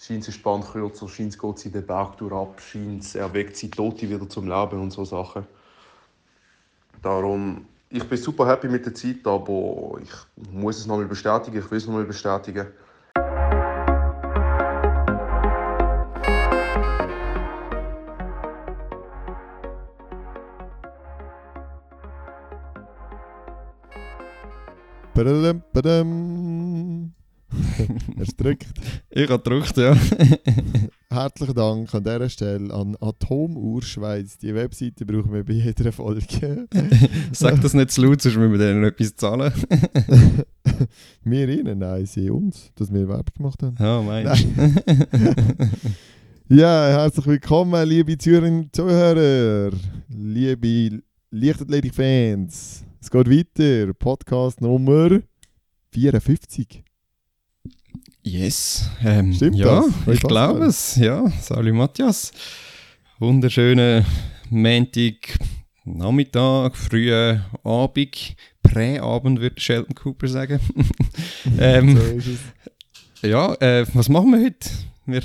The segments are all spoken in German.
Scheint es spannend kürzer, scheint es geht sie den Berg durch ab, scheint es erweckt sie Tote wieder zum Leben und so Sachen. Darum, ich bin super happy mit der Zeit, aber ich muss es noch mal bestätigen, ich will es noch mal bestätigen. Badadam, badam. Hast du gedrückt? Ich habe gedrückt, ja. Herzlichen Dank an dieser Stelle an Atomuhr Schweiz. Die Webseite brauchen wir bei jeder Folge. Sag das nicht zu laut, sonst müssen wir denen noch etwas zahlen. wir ihnen? Nein, sie uns, dass wir Werbung gemacht haben. Ja, meinst Ja, herzlich willkommen, liebe und Zuhörer, liebe Leichtathletik-Fans. Es geht weiter, Podcast Nummer 54. Yes. Ähm, Stimmt ja, das? ich glaube es. Ja, Salut Matthias. Wunderschönen Montag, Nachmittag, frühen Abend, Präabend würde Sheldon Cooper sagen. ähm, So ist es. ja, äh, was machen wir heute? Wir,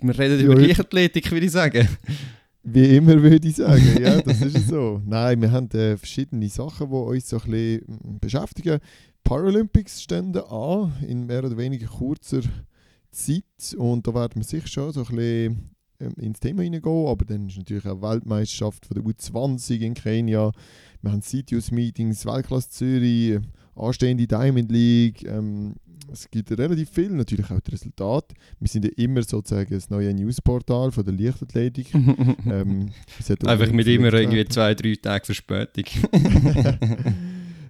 wir reden über Ja, Leichtathletik, würde ich sagen. Wie immer würde ich sagen, ja, das ist es so. Nein, wir haben äh, verschiedene Sachen, die uns so ein bisschen mm, beschäftigen. Paralympics stehen an, in mehr oder weniger kurzer Zeit. Und da werden wir sicher schon so ein bisschen ähm, ins Thema hineingehen. Aber dann ist natürlich auch Weltmeisterschaft von der U20 in Kenia. Wir haben CITUS-Meetings, Weltklasse Zürich, anstehende Diamond League. Ähm, es gibt relativ viel, natürlich auch das Resultat. Wir sind ja immer sozusagen das neue Newsportal von der Leichtathletik. Ähm, Einfach mit immer irgendwie zwei, drei Tage Verspätung.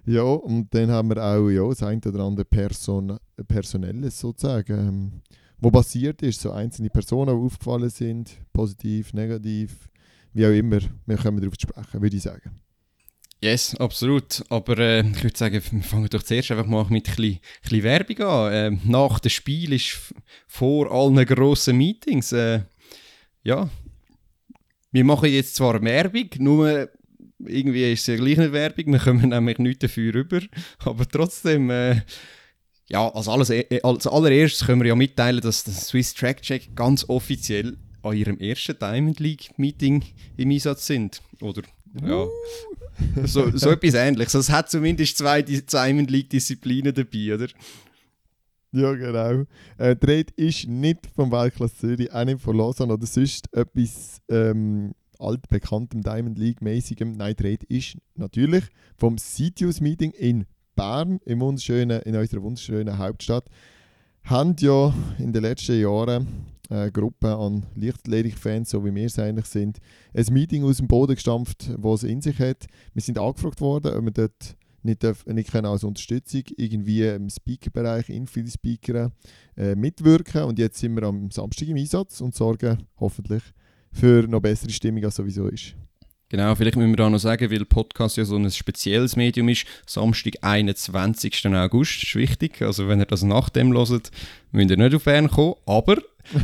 ja, und dann haben wir auch ja, das eine oder andere Person Personelles sozusagen, ähm, wo passiert ist, so einzelne Personen, die aufgefallen sind, positiv, negativ, wie auch immer. Wir können darauf sprechen, würde ich sagen. Yes, absolut. Aber äh, ich würde sagen, wir fangen doch zuerst einfach mal mit ein bisschen, Werbung an. Ähm, nach dem Spiel ist vor allen grossen Meetings. Äh, ja, wir machen jetzt zwar Werbung, nur irgendwie ist es ja gleich nicht Werbung, wir kommen nämlich nichts dafür rüber. Aber trotzdem, äh, ja, als, alles, äh, als allererstes können wir ja mitteilen, dass der Swiss Track Check ganz offiziell an ihrem ersten Diamond League Meeting im Einsatz sind. Oder, ja. So, so etwas ähnliches. Also es hat zumindest zwei Di- Diamond League Disziplinen dabei, oder? Ja, genau. Äh, Rede ist nicht vom Weltklasse Zürich, auch nicht von Lausanne oder sonst etwas ähm, altbekanntem Diamond League-mäßigem. Die Rede ist natürlich vom CITUS-Meeting in Bern, im wunderschönen, in unserer wunderschönen Hauptstadt. Haben ja in den letzten Jahren eine Gruppe an Leichtathletik-Fans, so wie wir es eigentlich sind, ein Meeting aus dem Boden gestampft, das es in sich hat. Wir sind angefragt worden, ob wir dort nicht, darf, nicht können als Unterstützung irgendwie im Speaker-Bereich, Infield-Speaker äh, mitwirken. Und jetzt sind wir am Samstag im Einsatz und sorgen hoffentlich für noch bessere Stimmung, als sowieso ist. Genau, vielleicht müssen wir da noch sagen, weil Podcast ja so ein spezielles Medium ist. Samstag, 21. August, ist wichtig. Also wenn ihr das nach dem hört, müsst ihr nicht auf Bern kommen. Aber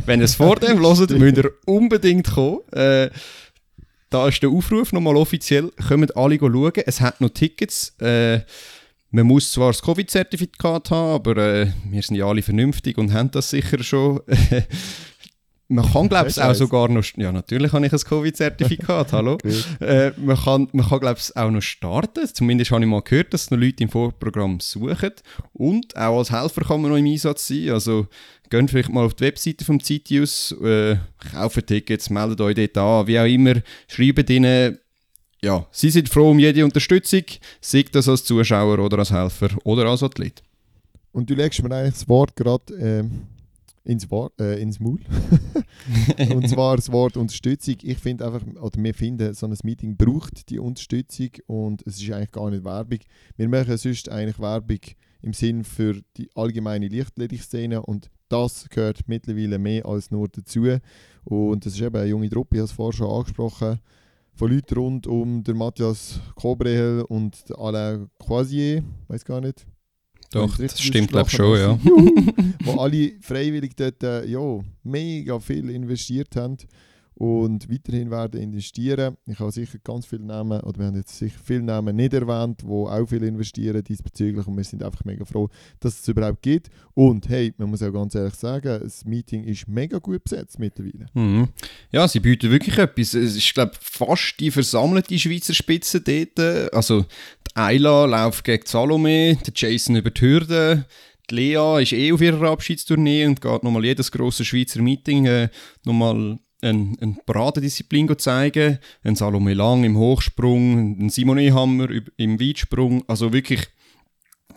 wenn ihr es vor dem hört, müsst ihr unbedingt kommen. Äh, da ist der Aufruf nochmal offiziell. Kommt alle schauen. Es hat noch Tickets. Äh, man muss zwar das Covid-Zertifikat haben, aber äh, wir sind ja alle vernünftig und haben das sicher schon. man kann, glaube ich, auch eins? sogar noch. Ja, natürlich habe ich ein Covid-Zertifikat, hallo. Äh, man kann, man kann glaube ich, auch noch starten. Zumindest habe ich mal gehört, dass noch Leute im Vorprogramm suchen. Und auch als Helfer kann man noch im Einsatz sein. Also geht vielleicht mal auf die Webseite vom Citius, äh, kauft Tickets, meldet euch dort an, wie auch immer. Schreibt ihnen, ja, sie sind froh um jede Unterstützung, sei das als Zuschauer oder als Helfer oder als Athlet. Und du legst mir eigentlich das Wort gerade ähm, ins, Wort, äh, ins Maul. und zwar das Wort Unterstützung. Ich finde einfach, oder wir finden, so ein Meeting braucht die Unterstützung und es ist eigentlich gar nicht Werbung. Wir machen sonst eigentlich Werbung im Sinn für die allgemeine Lichtathletik-Szene und das gehört mittlerweile mehr als nur dazu. Und das ist eben eine junge Truppe, ich habe es vorher schon angesprochen, von Leuten rund um den Matthias Kobrehel und den Alain Croisier, weiß gar nicht. Doch, das stimmt, glaube ich, schon, ja. wo alle freiwillig dort äh, ja, mega viel investiert haben. Und weiterhin werden investieren. Ich habe sicher ganz viele Namen, oder wir haben jetzt sicher viele Namen nicht erwähnt, die auch viel investieren diesbezüglich und wir sind einfach mega froh, dass es überhaupt gibt. Und hey, man muss auch ganz ehrlich sagen, das Meeting ist mega gut besetzt mittlerweile. Mhm. Ja, sie bieten wirklich etwas. Es ist, glaube fast die versammelte Schweizer Spitze dort. Also, die Ayla läuft gegen Salome, der Jason über die Hürde, die Lea ist eh auf ihrer Abschiedstournee und geht nochmal jedes grosse Schweizer Meeting äh, nochmal eine, eine Paradedisziplin zeigen. Ein Salome Lang im Hochsprung, ein Simone Hammer im Weitsprung. Also wirklich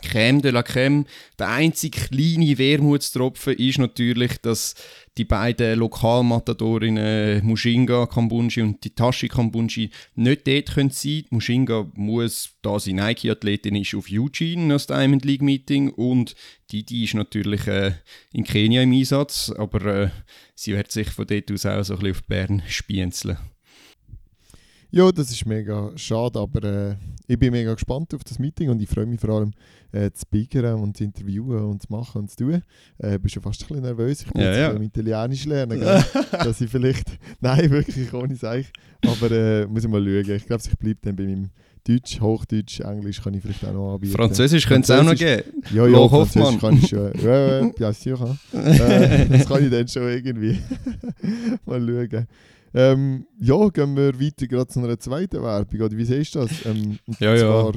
Crème de la Crème. Der einzige kleine Wermutstropfen ist natürlich, dass die beiden Lokalmatadorinnen Mushinga Kambunji und Titashi Kambunji nicht dort können sein Mushinga muss, da sie Nike-Athletin ist, auf Eugene das Diamond League Meeting und Didi ist natürlich äh, in Kenia im Einsatz, aber äh, sie wird sich von dort aus auch so ein bisschen auf Bern spienzeln. Ja, das ist mega schade, aber äh, ich bin mega gespannt auf das Meeting und ich freue mich vor allem äh, zu speakern und zu interviewen und zu machen und zu tun. Äh, bin schon fast ein bisschen nervös, ich bin ja, ja. Italienisch lernen, gell? dass ich vielleicht, nein, wirklich ohne Seich, aber äh, muss ich mal schauen. Ich glaube, ich bleibe dann bei meinem Deutsch, Hochdeutsch, Englisch kann ich vielleicht auch noch anbieten. Französisch könnte es auch noch geben. Ja, ja, Loh Französisch kann ich schon. Ja, ja, bien sûr. äh, das kann ich dann schon irgendwie. mal schauen. Ähm, ja, gehen wir weiter gerade zu einer zweiten Werbung. Oder wie siehst du das? Ähm, und Ja, ja.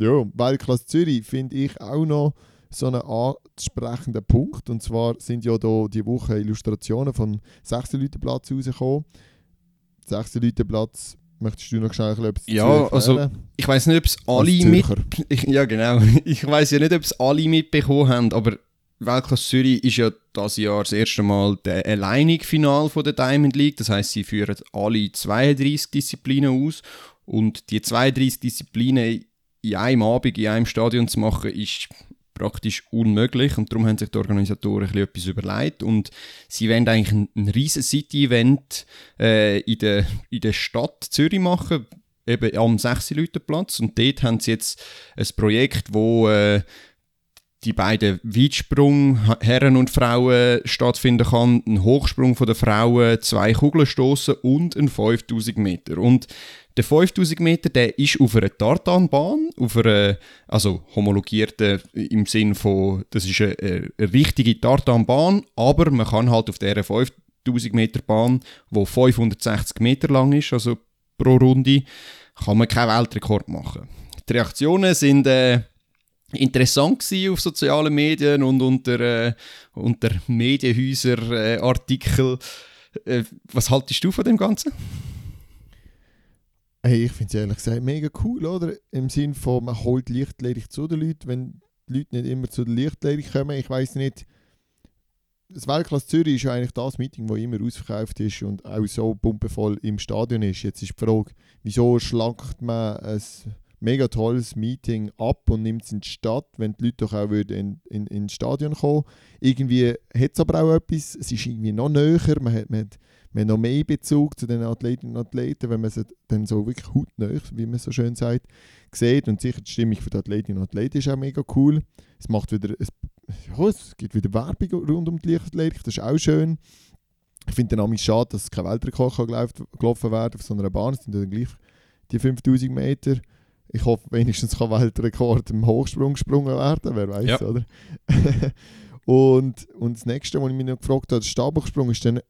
Ja, Weltklasse Zürich finde ich auch noch so einen ansprechenden Punkt. Und zwar sind ja da die Woche Illustrationen vom 6 Platz rausgekommen. 6 Platz, möchtest du noch schnell etwas Ja, also? Ich weiß nicht, ob es alle mit. Ich, ja, genau. Ich weiß ja nicht, ob es alle mitbekommen haben, aber Weltklasse Zürich ist ja das Jahr das erste Mal der alleinige Final von der Diamond League. Das heißt, sie führen alle 32 Disziplinen aus und die 32 Disziplinen in einem Abend in einem Stadion zu machen, ist praktisch unmöglich. Und darum haben sich die Organisatoren ein etwas überlegt. Und sie wollen eigentlich ein, ein riesen City-Event äh, in, der, in der Stadt Zürich machen, eben am 6 Platz und dort haben sie jetzt ein Projekt, wo äh, die beiden Weitsprung Herren und Frauen stattfinden kann, ein Hochsprung von der Frauen, zwei Kugeln stoßen und ein 5000 Meter. Und der 5000 Meter, der ist auf einer Tartanbahn, auf einer, also homologierte im Sinn von, das ist eine, eine richtige Tartanbahn, aber man kann halt auf dieser 5000 Meter Bahn, wo 560 Meter lang ist, also pro Runde, kann man keinen Weltrekord machen. Die Reaktionen sind äh, interessant gewesen auf sozialen Medien und unter, äh, unter Medienhäuser äh. Äh, was haltest du von dem Ganzen? Hey, ich finde es ehrlich gesagt mega cool, oder? Im Sinn von, man holt leichtledig zu den Leuten, wenn die Leute nicht immer zu der Leichtledig kommen. Ich weiß nicht, das Weltklasse Zürich ist ja eigentlich das Meeting, das immer ausverkauft ist und auch so pumpevoll im Stadion ist. Jetzt ist die Frage, wieso schlankt man ein mega tolles Meeting ab und nimmt es in die Stadt, wenn die Leute doch auch würden in, in, ins Stadion kommen Irgendwie hat es aber auch etwas, es ist irgendwie noch näher, man hat, man hat, man hat noch mehr Bezug zu den Athletinnen und Athleten, wenn man sie dann so wirklich hautnah, wie man so schön sagt, sieht. Und sicher die Stimmung für die Athletinnen und Athleten ist auch mega cool. Es macht wieder, es, ja, es gibt wieder Werbung rund um die Leichtathletik, das ist auch schön. Ich finde dann auch schade, dass kein Weltrekord kann gelaufen, werden auf so einer Bahn. Es sind dann gleich die 5000 Meter. Ich hoffe, wenigstens kann Weltrekord im Hochsprung gesprungen werden, wer weiß, Ja. oder? und, und das nächste, was ich mich noch gefragt habe, der Stabhochsprung, ist dann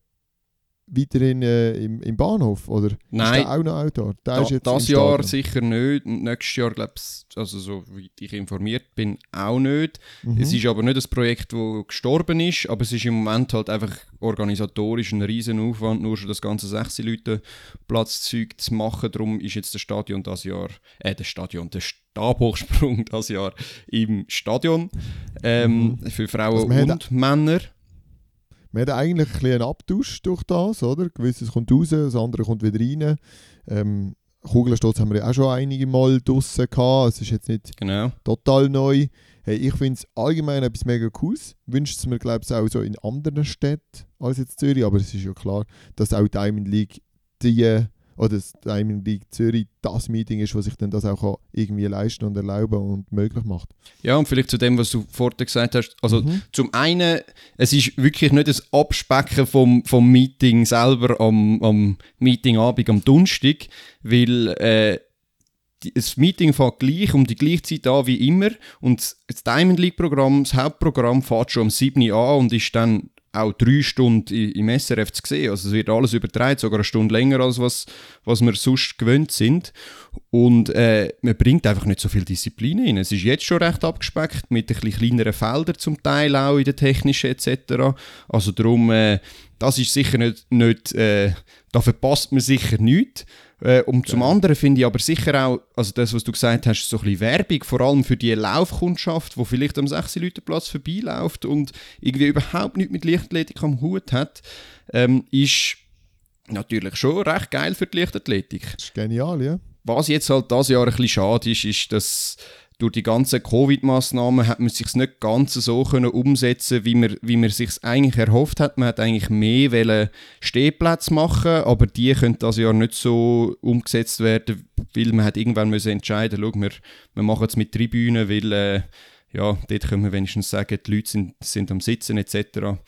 weiterhin äh, im, im Bahnhof, oder? Nein. Ist der auch noch Outdoor? Der Da, das Jahr sicher nicht. Nächstes Jahr, glaube ich, also so wie ich informiert bin, auch nicht. Mhm. Es ist aber nicht ein Projekt, das gestorben ist, aber es ist im Moment halt einfach organisatorisch ein riesen Aufwand, nur schon das ganze 6 Leute Platzzeug zu machen. Darum ist jetzt das Stadion das Jahr, äh, das Stadion, der Stabhochsprung das Jahr im Stadion ähm, für Frauen Also und Männer. Wir haben eigentlich ein bisschen einen Abtausch durch das, oder? Gewisses kommt raus, das andere kommt wieder rein. Ähm, Kugelsturz haben wir ja auch schon einige Mal draussen gehabt. Es ist jetzt nicht Genau. total neu. Hey, ich finde es allgemein etwas mega Cooles. Wünscht es mir, glaube ich, auch so in anderen Städten als jetzt Zürich. Aber es ist ja klar, dass auch Diamond League die oder das Diamond League Zürich das Meeting ist, was sich dann das auch irgendwie leisten und erlauben und möglich macht. Ja, und vielleicht zu dem, was du vorher gesagt hast. Also Mhm. zum einen, es ist wirklich nicht das Abspecken vom, vom Meeting selber am, am Meetingabend am Donnerstag, weil äh, das Meeting fängt gleich um die gleiche Zeit an wie immer und das Diamond League Programm, das Hauptprogramm fährt schon um 7 Uhr an und ist dann auch drei Stunden im SRF zu sehen. Also es wird alles übertragen, sogar eine Stunde länger als was, was wir sonst gewöhnt sind. Und äh, man bringt einfach nicht so viel Disziplin rein. Es ist jetzt schon recht abgespeckt, mit ein bisschen kleineren Feldern zum Teil auch in der technischen etc. Also darum, äh, das ist sicher nicht, nicht äh, da verpasst man sicher nichts. Äh, und zum anderen finde ich aber sicher auch, also das, was du gesagt hast, so ein bisschen Werbung, vor allem für die Laufkundschaft, die vielleicht am 6 Leute Platz vorbeiläuft und irgendwie überhaupt nichts mit Leichtathletik am Hut hat, ähm, ist natürlich schon recht geil für die Leichtathletik. Das ist genial, ja. Was jetzt halt das Jahr ein bisschen schade ist, ist, dass durch die ganzen Covid-Massnahmen hat man sich nicht ganz so können umsetzen, wie man, wie man sich eigentlich erhofft hat. Man hat eigentlich mehr Stehplätze machen, aber die können das Jahr nicht so umgesetzt werden, weil man hat irgendwann müssen entscheiden, schau, wir, wir machen es mit Tribünen, weil äh, ja, dort können wir wenigstens sagen, die Leute sind, sind am Sitzen etc.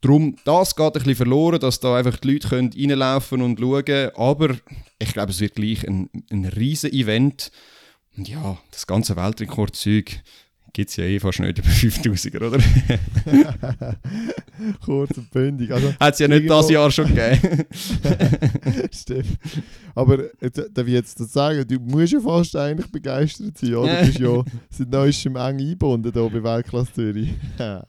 Darum, das geht ein bisschen verloren, dass da einfach die Leute können reinlaufen und schauen aber ich glaube, es wird gleich ein, ein riesen Event. Und ja, das ganze Weltrekordzeug gibt es ja eh fast nicht über 5000er, oder? Kurz und bündig. Also, Hat es ja nicht das Jahr schon gegeben. Stimmt. Aber jetzt, darf ich jetzt das sagen, du musst ja fast eigentlich begeistert sein, oder? Du bist ja seit neuestem eng eingebunden hier bei Weltklasse Zürich.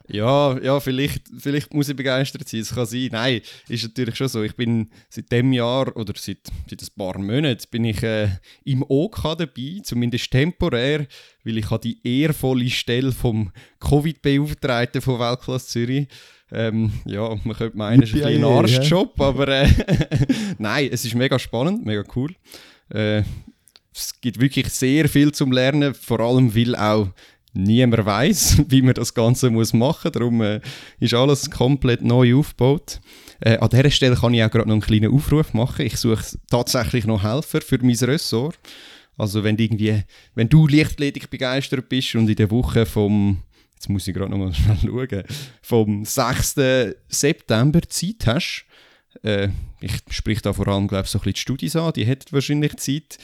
ja, ja vielleicht, vielleicht muss ich begeistert sein, es kann sein. Nein, ist natürlich schon so. Ich bin seit dem Jahr oder seit, seit ein paar Monaten bin ich äh, im OK dabei, zumindest temporär, weil ich habe die ehrvolle Stelle vom Covid-Beauftragten von Weltklasse Zürich. Ähm, ja, man könnte meinen, es ist ein, Yippie, Arschjob, aber äh, nein, es ist mega spannend, mega cool. Äh, es gibt wirklich sehr viel zum Lernen, vor allem weil auch niemand weiß, wie man das Ganze muss machen muss. Darum äh, ist alles komplett neu aufgebaut. Äh, an dieser Stelle kann ich auch gerade noch einen kleinen Aufruf machen. Ich suche tatsächlich noch Helfer für mein Ressort. Also wenn du irgendwie, wenn du Lichtathletik begeistert bist und in der Woche vom, jetzt muss ich gerade noch mal schnell schauen, vom 6. September Zeit hast, äh, ich spreche da vor allem, glaube ich, so ein bisschen die Studis an, die hätten wahrscheinlich Zeit.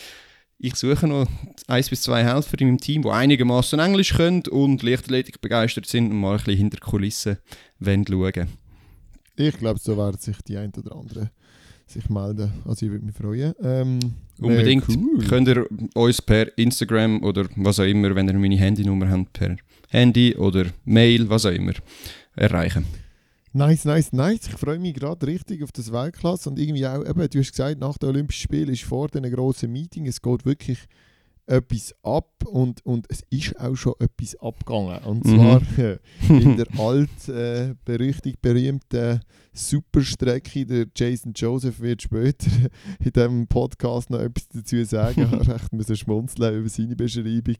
Ich suche noch eins bis zwei Helfer in meinem Team, die einigermaßen Englisch können und Leichtathletik begeistert sind und mal ein bisschen hinter die Kulissen wollen schauen. Ich glaube, so werden sich die ein oder andere sich melden. Also ich würde mich freuen. Ähm, Unbedingt. Cool. Könnt ihr uns per Instagram oder was auch immer, wenn ihr meine Handynummer habt, per Handy oder Mail, was auch immer, erreichen. Nice, nice, nice. Ich freue mich gerade richtig auf das Weltklasse und irgendwie auch, eben, du hast gesagt, nach den Olympischen Spielen ist vor diesen grossen Meeting, es geht wirklich etwas ab und, und es ist auch schon etwas abgegangen. Und Mhm. zwar äh, in der alt äh, berüchtigt berühmten Superstrecke. Der Jason Joseph wird später in diesem Podcast noch etwas dazu sagen. Ich habe recht müssen schmunzeln über seine Beschreibung.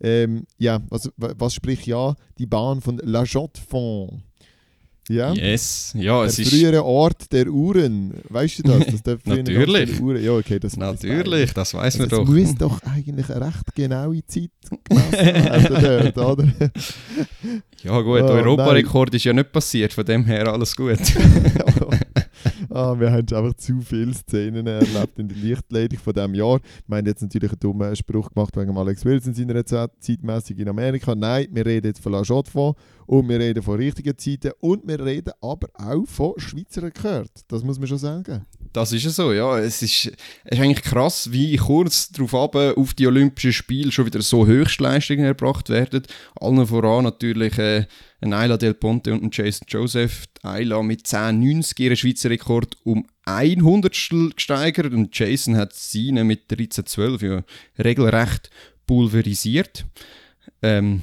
Ähm, ja, also, wa- was spricht ja? Die Bahn von La Jotte-Fond. Ja? Yes, ja, Der es ist frühere Ort der Uhren. Weißt du das? das ganz Natürlich. Uhren. Ja, okay, das natürlich, das weiß also man es doch. muss doch eigentlich eine recht genaue Zeit gemessen werden dort, oder? Ja gut, Oh, der Europarekord ist ja nicht passiert, von dem her alles gut. ah, wir haben einfach zu viele Szenen erlebt in der Lichtleitung von diesem Jahr. Wir haben jetzt natürlich einen dummen Spruch gemacht wegen Alex Wilson seiner Zeit, zeitmäßig in Amerika. Nein, wir reden jetzt von La Jotte von und wir reden von richtigen Zeiten und wir reden aber auch von Schweizer Rekord. Das muss man schon sagen. Das ist ja so, ja. Es ist, es ist eigentlich krass, wie kurz darauf ab auf die Olympischen Spiele schon wieder so Höchstleistungen erbracht werden. Allen voran natürlich äh, ein Ayla Del Ponte und ein Jason Joseph. Ayla mit 10,90 ihren Schweizer Rekord um ein Hundertstel gesteigert und Jason hat seine mit 13,12 ja regelrecht pulverisiert. Ähm,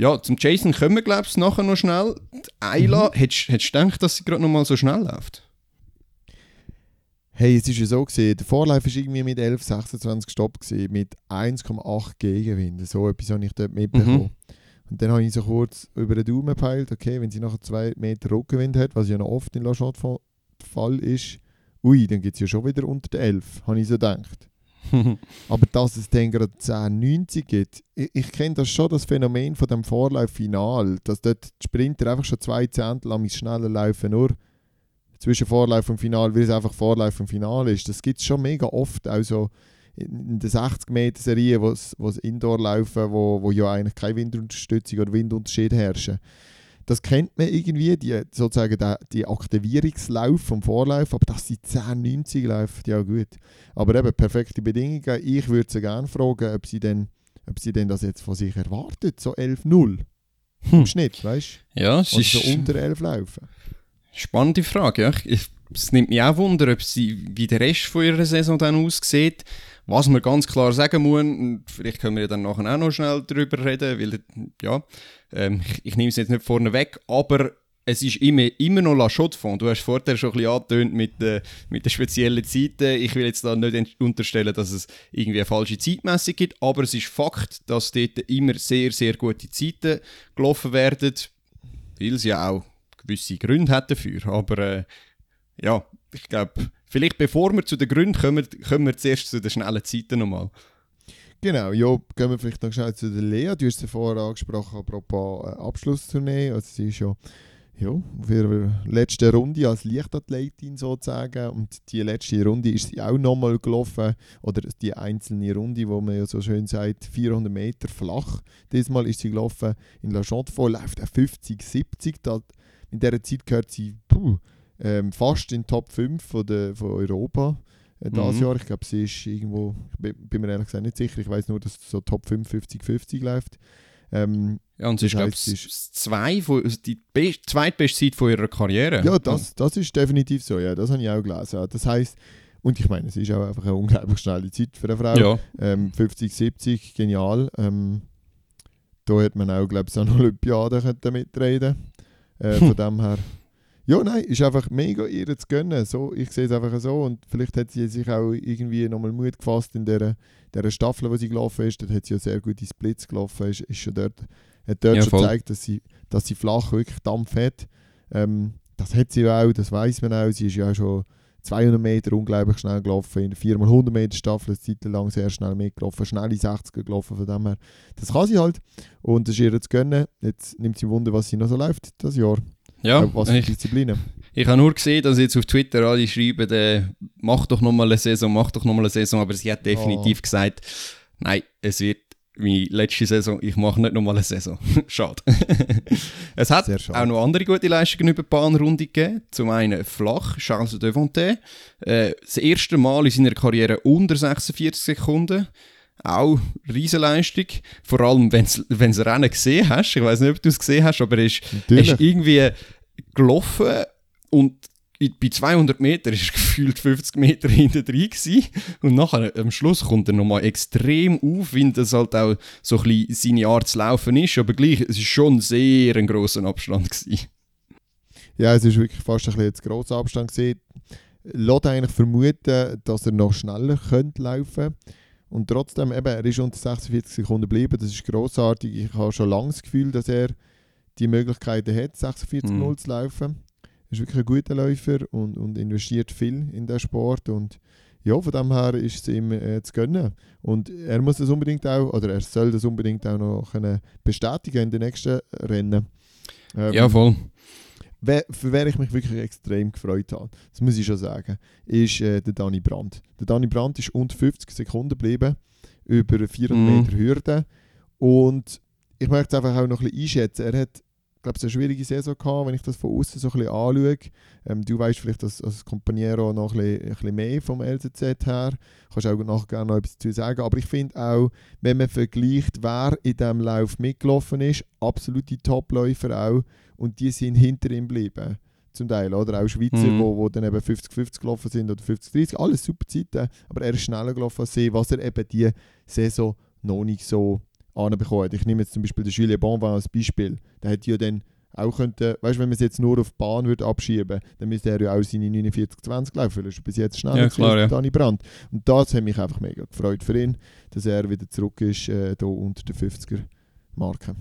ja, zum Jason kommen wir, glaube ich, nachher noch schnell. Die Ayla, hättest hättest du gedacht, dass sie gerade noch mal so schnell läuft? Hey, es ist ja so gesehen, der Vorlauf war irgendwie mit 11, 26 Stopp gewesen, mit 1,8 Gegenwind. So etwas habe ich dort mitbekommen. Mhm. Und dann habe ich so kurz über den Daumen gepeilt, okay, wenn sie nachher 2 Meter Rückenwind hat, was ja noch oft in La Chaux der Fall ist, ui, dann gibt es ja schon wieder unter den 11, habe ich so gedacht. Aber dass es dann gerade 10, 90 gibt, ich, ich kenne das schon, das Phänomen von dem Vorlauffinal, dass dort die Sprinter einfach schon zwei Zehntel am schneller laufen, nur zwischen Vorlauf und Final, weil es einfach Vorlauf und Final ist. Das gibt es schon mega oft, also in der 60-Meter-Serie, wo es Indoor laufen, wo, wo ja eigentlich keine Windunterstützung oder Windunterschied herrschen. Das kennt man irgendwie, die, sozusagen die, die Aktivierungslauf vom Vorlauf, aber dass sie 10, 90 läuft, ja gut. Aber eben perfekte Bedingungen. Ich würde sie gerne fragen, ob sie denn, ob sie denn das jetzt von sich erwartet, so 11-0 hm. im Schnitt, weißt du? Ja, es ist... so unter 11 laufen. Spannende Frage, ja. Ich, es nimmt mich auch Wunder, ob sie, wie der Rest von ihrer Saison dann aussieht. Was man ganz klar sagen muss, vielleicht können wir dann nachher auch noch schnell darüber reden, weil, ja, ähm, ich, ich nehme es jetzt nicht vorne weg, aber es ist immer, immer noch La Chaux Du hast vorher schon ein bisschen angetönt mit, äh, mit den speziellen Zeiten. Ich will jetzt da nicht unterstellen, dass es irgendwie eine falsche Zeitmessung gibt, aber es ist Fakt, dass dort immer sehr, sehr gute Zeiten gelaufen werden, weil sie ja auch gewisse Gründe hat dafür. Aber äh, ja, ich glaube, vielleicht bevor wir zu den Gründen kommen, kommen wir zuerst zu den schnellen Zeiten nochmal. Genau, ja, gehen wir vielleicht noch schnell zu der Lea. Du hast sie vorher angesprochen, apropos äh, Abschlusstournee. Also sie ist ja, ja auf ihrer letzten Runde als Leichtathletin sozusagen. Und die letzte Runde ist sie auch nochmal gelaufen. Oder die einzelne Runde, wo man ja so schön sagt, 400 Meter flach. Diesmal ist sie gelaufen in La Chaux-de-Fonds, läuft 50, 70. Da in dieser Zeit gehört sie puh, ähm, fast in den Top 5 von, der, von Europa äh, dieses mhm. Jahr. Ich glaube, sie ist irgendwo, ich bin, mir ehrlich gesagt nicht sicher, ich weiß nur, dass so Top 5 50-50 läuft. Ähm, ja, und sie ist, glaube ich, zwei die zweitbeste Zeit von ihrer Karriere. Ja, das, das ist definitiv so, ja, das habe ich auch gelesen. Das heisst, und ich meine, es ist auch einfach eine unglaublich schnelle Zeit für eine Frau. Ja. Ähm, 50, 70, genial. Ähm, da hätte man auch, glaube ich, so eine Olympiade mitreden äh, von dem her. Ja, nein, ist einfach mega ihr zu gönnen. So, ich sehe es einfach so. Und vielleicht hat sie sich auch irgendwie nochmal Mut gefasst in der, der Staffel, wo sie gelaufen ist. Dort hat sie ja sehr gute Splits gelaufen. Ist, ist schon dort, hat dort ja, schon gezeigt, dass sie, dass sie flach wirklich Dampf hat. Ähm, das hat sie auch, das weiß man auch. Sie ist ja auch schon 200 Meter unglaublich schnell gelaufen. In der 4x100 Meter Staffel eine Zeit lang sehr schnell mitgelaufen. Schnelle 60er gelaufen von dem her. Das kann sie halt. Und das ist ihr zu gönnen. Jetzt nimmt sie Wunder, was sie noch so läuft das Jahr. Ja, äh, was für Disziplinen. Ich habe nur gesehen, dass jetzt auf Twitter alle schreiben, äh, mach doch nochmal eine Saison, mach doch nochmal eine Saison. Aber sie hat definitiv oh. gesagt, nein, es wird wie letzte Saison, ich mache nicht nochmal eine Saison. schade. es hat auch noch andere gute Leistungen über die Bahnrunde gegeben. Zum einen flach, Charles Devontae. Äh, das erste Mal in seiner Karriere unter 46 Sekunden. Auch Riesenleistung. Vor allem, wenn du das Rennen gesehen hast. Ich weiß nicht, ob du es gesehen hast, aber er ist, er ist irgendwie gelaufen und bei 200 Metern war er gefühlt 50 Meter hinter drin und nachher am Schluss kommt er nochmal extrem auf, weil das halt auch so ein bisschen seine Art zu laufen ist, aber gleich, es war schon sehr ein grosser Abstand. Gewesen. Ja, es ist wirklich fast ein bisschen zu grosser Abstand gewesen. Lässt eigentlich vermuten, dass er noch schneller könnte laufen und trotzdem, eben, er ist unter 46 Sekunden geblieben, das ist grossartig. Ich habe schon lange das Gefühl, dass er die Möglichkeiten hat, 46 mhm. zu laufen ist wirklich ein guter Läufer und, und investiert viel in den Sport und ja, von dem her ist es ihm äh, zu gönnen. Und er muss das unbedingt auch, oder er soll das unbedingt auch noch können bestätigen in den nächsten Rennen. Ähm, ja, voll. Für wer ich mich wirklich extrem gefreut habe, das muss ich schon sagen, ist äh, der Dani Brandt. Der Dani Brandt ist unter 50 Sekunden geblieben, über 400 mm. Meter Hürde. Und ich möchte es einfach auch noch ein bisschen einschätzen. Er hat glaube ich, eine schwierige Saison gehabt, wenn ich das von außen so ein bisschen anschaue. Ähm, du weißt vielleicht als, als Companiero noch ein bisschen, ein bisschen mehr vom LZZ her. Kannst auch nachher gerne noch etwas dazu sagen. Aber ich finde auch, wenn man vergleicht, wer in diesem Lauf mitgelaufen ist, absolute Topläufer auch, und die sind hinter ihm geblieben. Zum Teil, oder? Auch Schweizer, mhm. wo, wo dann eben 50-50 gelaufen sind oder 50-30. Alles super Zeiten, aber er ist schneller gelaufen als sie, was er eben diese Saison noch nicht so anbekommen Ich nehme jetzt zum Beispiel den Julien Bonvin als Beispiel. Der hätte ja dann auch könnte, weißt du, wenn man es jetzt nur auf die Bahn würde abschieben, dann müsste er ja auch seine 49-20 laufen, er ist bis jetzt schneller ja, klar, ja. Dani Brandt. Und das hat mich einfach mega gefreut für ihn, dass er wieder zurück ist, äh, hier unter der 50er-Marke.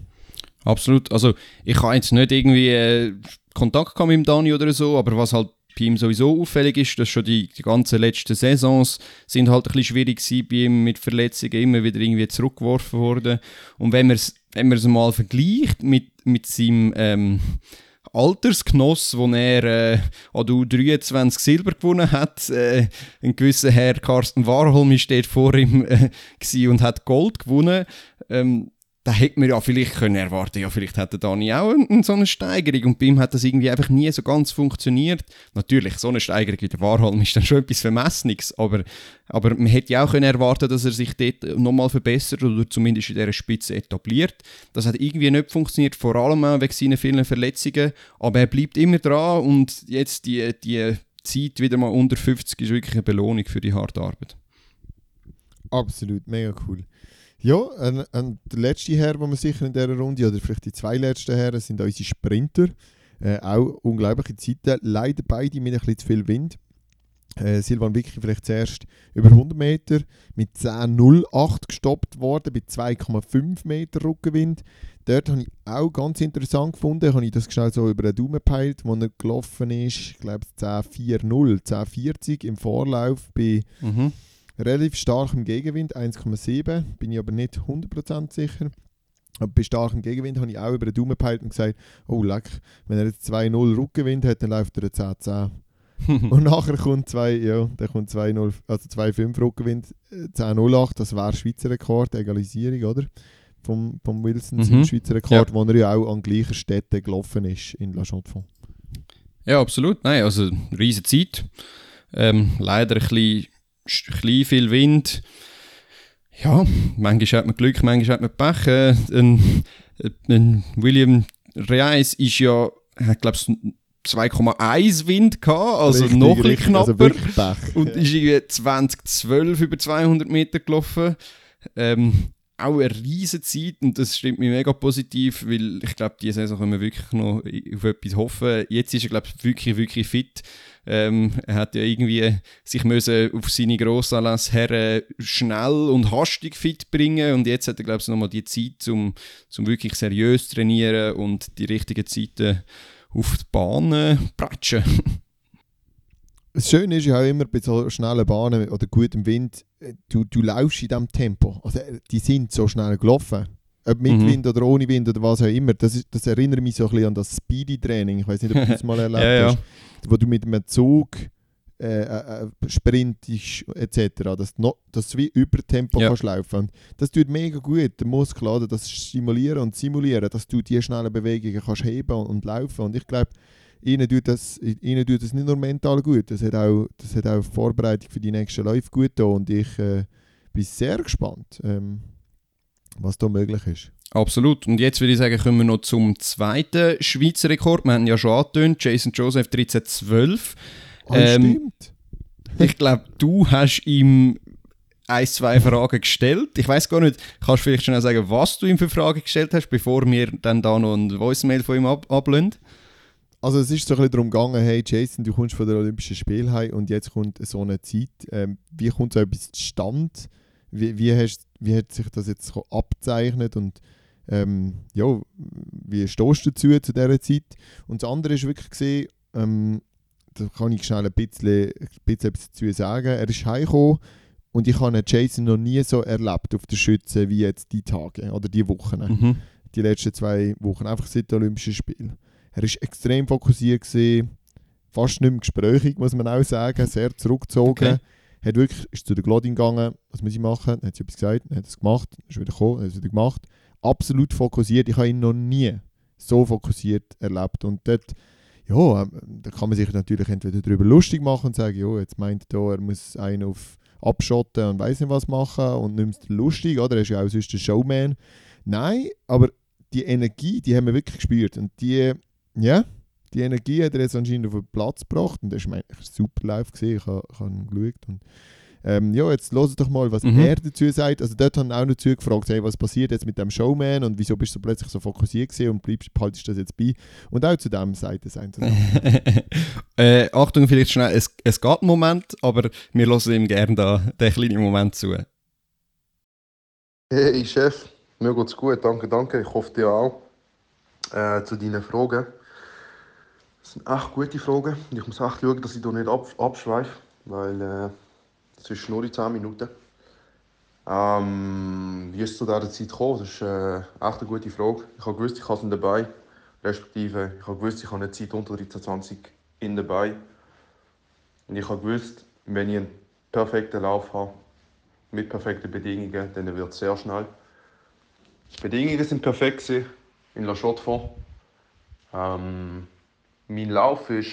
Absolut. Also ich habe jetzt nicht irgendwie äh, Kontakt mit dem Dani oder so, aber was halt bei ihm sowieso auffällig ist, dass schon die, die ganzen letzten Saisons sind halt ein bisschen schwierig gewesen, bei ihm mit Verletzungen immer wieder irgendwie zurückgeworfen worden. Und wenn man es wenn man es mal vergleicht mit, mit seinem ähm, Altersgenoss, wo er äh, an der U23 Silber gewonnen hat. Äh, ein gewisser Herr Carsten Warholm steht vor ihm äh, und hat Gold gewonnen. Ähm, da hätte man ja vielleicht können erwarten, ja, vielleicht hätte Dani auch eine, so eine Steigerung und bei ihm hat das irgendwie einfach nie so ganz funktioniert. Natürlich, so eine Steigerung wie der Warholm ist dann schon etwas Vermessenes, aber, aber man hätte ja auch können erwarten, dass er sich dort nochmal verbessert oder zumindest in dieser Spitze etabliert. Das hat irgendwie nicht funktioniert, vor allem auch wegen seiner vielen Verletzungen, aber er bleibt immer dran und jetzt die, die Zeit wieder mal unter 50 ist wirklich eine Belohnung für die harte Arbeit. Absolut, mega cool. Ja, und, und der letzte Herr, den wir sicher in dieser Runde, oder vielleicht die zwei letzten Herren, sind unsere Sprinter. Äh, auch unglaubliche Zeiten. Leider beide mit ein bisschen zu viel Wind. Äh, Silvan Vicky vielleicht zuerst über 100 Meter mit 10,08 gestoppt worden, bei 2,5 Meter Rückenwind. Dort habe ich auch ganz interessant gefunden, habe ich das schnell so über den Daumen gepeilt, wo er gelaufen ist, ich glaube 10,40, 10,40 im Vorlauf bei mhm relativ starkem Gegenwind, 1,7, bin ich aber nicht 100% sicher. Aber bei starkem Gegenwind habe ich auch über den Daumen gepeilt und gesagt, oh leck, wenn er jetzt 2-0 Rückenwind hat, dann läuft er 10-10. und nachher kommt 2, ja, dann kommt 2-0, also 2-5 Rückenwind, 10-08, das wäre Schweizer Rekord, Egalisierung, oder? Vom, vom Wilson, mhm. Schweizer Rekord, ja. wo er ja auch an gleicher Stätte gelaufen ist in La Chaux-de-Fonds. Ja, absolut. Nein, also riesige Zeit. Ähm, leider ein bisschen klein viel Wind. Ja, manchmal hat man Glück, manchmal hat man Pech. Äh, ein, ein William Reis ist ja, glaube ich 2,1 Wind gehabt, also richtig, noch ein knapper. Also und ist irgendwie 2012 über 200 Meter gelaufen. Ähm, auch eine riesige Zeit und das stimmt mich mega positiv, weil ich glaube, diese Saison können wir wirklich noch auf etwas hoffen. Jetzt ist er, glaube ich, wirklich, wirklich fit. Ähm, er hat ja irgendwie sich müssen auf seine Grossanlässe her schnell und hastig fit bringen und jetzt hat er, glaube ich, nochmal die Zeit, um zum wirklich seriös trainieren und die richtigen Zeiten auf die Bahn äh, pratschen. Das Schöne ist ja auch immer bei so schnellen Bahnen oder gutem Wind, äh, du, du laufst in diesem Tempo. Also, äh, die sind so schnell gelaufen. Ob mit mhm. Wind oder ohne Wind oder was auch immer. Das, ist, das erinnert mich so ein bisschen an das Speedy-Training. Ich weiß nicht, ob du das mal erlebt ja, hast. Ja. Wo du mit einem Zug äh, äh, äh sprintest etc. Dass, no, dass du wie über Tempo ja. kannst laufen Das tut mega gut, der Muskel, das stimulieren und simulieren, dass du diese schnellen Bewegungen kannst heben und, und laufen. Und ich glaube, ihnen tut, das, ihnen tut das nicht nur mental gut, das hat auch, das hat auch Vorbereitung für die nächsten Läufe gut getan und ich äh, bin sehr gespannt, ähm, was da möglich ist. Absolut. Und jetzt würde ich sagen, kommen wir noch zum zweiten Schweizer Rekord. Wir haben ja schon angetönt, Jason Joseph 1312. Oh, ähm, stimmt. Ich glaube, du hast ihm ein, zwei Fragen gestellt. Ich weiß gar nicht, kannst du vielleicht schon sagen, was du ihm für Fragen gestellt hast, bevor wir dann da noch ein Voicemail von ihm ab ablehnen? Also es ist so ein bisschen darum gegangen, hey Jason, du kommst von der Olympischen Spiele heim und jetzt kommt so eine Zeit. Ähm, wie kommt so etwas zustande? Wie, wie, hast, wie hat sich das jetzt abgezeichnet und ähm, ja, wie stehst du dazu zu dieser Zeit? Und das andere ist wirklich gesehen, ähm, da kann ich schnell ein bisschen, ein bisschen etwas dazu sagen. Er ist heimgekommen und ich habe Jason noch nie so erlebt auf der Schütze wie jetzt die Tage oder die Wochen. Mhm. Die letzten zwei Wochen, einfach seit den Olympischen Spielen. Er war extrem fokussiert, gewesen, fast nicht mehr gesprächig, muss man auch sagen, sehr zurückgezogen. Okay. Hat wirklich, ist zu der Glodin gegangen, was muss ich machen? Dann hat sie etwas gesagt, dann hat es gemacht, ist wieder gekommen, hat es wieder gemacht. Absolut fokussiert. Ich habe ihn noch nie so fokussiert erlebt. Und dort, ja, ähm, da kann man sich natürlich entweder darüber lustig machen und sagen, ja, jetzt meint er, er muss einen auf abschotten und weiß nicht was machen und nimmt es lustig, oder? Er ist ja auch sonst ein Showman. Nein, aber die Energie, die haben wir wirklich gespürt. Und die, ja, die Energie hat er jetzt anscheinend auf den Platz gebracht und das war eigentlich ein super live gesehen. Ich habe, ich habe ihn geschaut und ähm, ja, jetzt los doch mal, was mhm. er dazu sagt. Also dort haben auch noch gefragt, hey, was passiert jetzt mit dem Showman und wieso bist du plötzlich so fokussiert gewesen und bleibst, behaltest das jetzt bei. Und auch zu dem sagt es ein äh, Achtung, vielleicht schnell, es, es geht einen Moment, aber wir hören ihm gerne da den kleinen Moment zu. Hey Chef, mir geht's gut, danke, danke. Ich hoffe dir auch. Äh, zu deinen Fragen. Das sind echt gute Fragen. Ich muss echt schauen, dass ich hier nicht ab, abschweife, weil äh, es ist nur in 10 Minuten. Ähm, wie ist es zu dieser Zeit gekommen? Das ist äh, echt eine gute Frage. Ich habe gewusst, ich habe es dabei. Respektive, ich habe gewusst, ich habe eine Zeit unter 13,20 in dabei. Und ich habe gewusst, wenn ich einen perfekten Lauf habe, mit perfekten Bedingungen, dann wird es sehr schnell. Die Bedingungen sind perfekt in La Chaux-de-Fonds. Ähm, mein Lauf war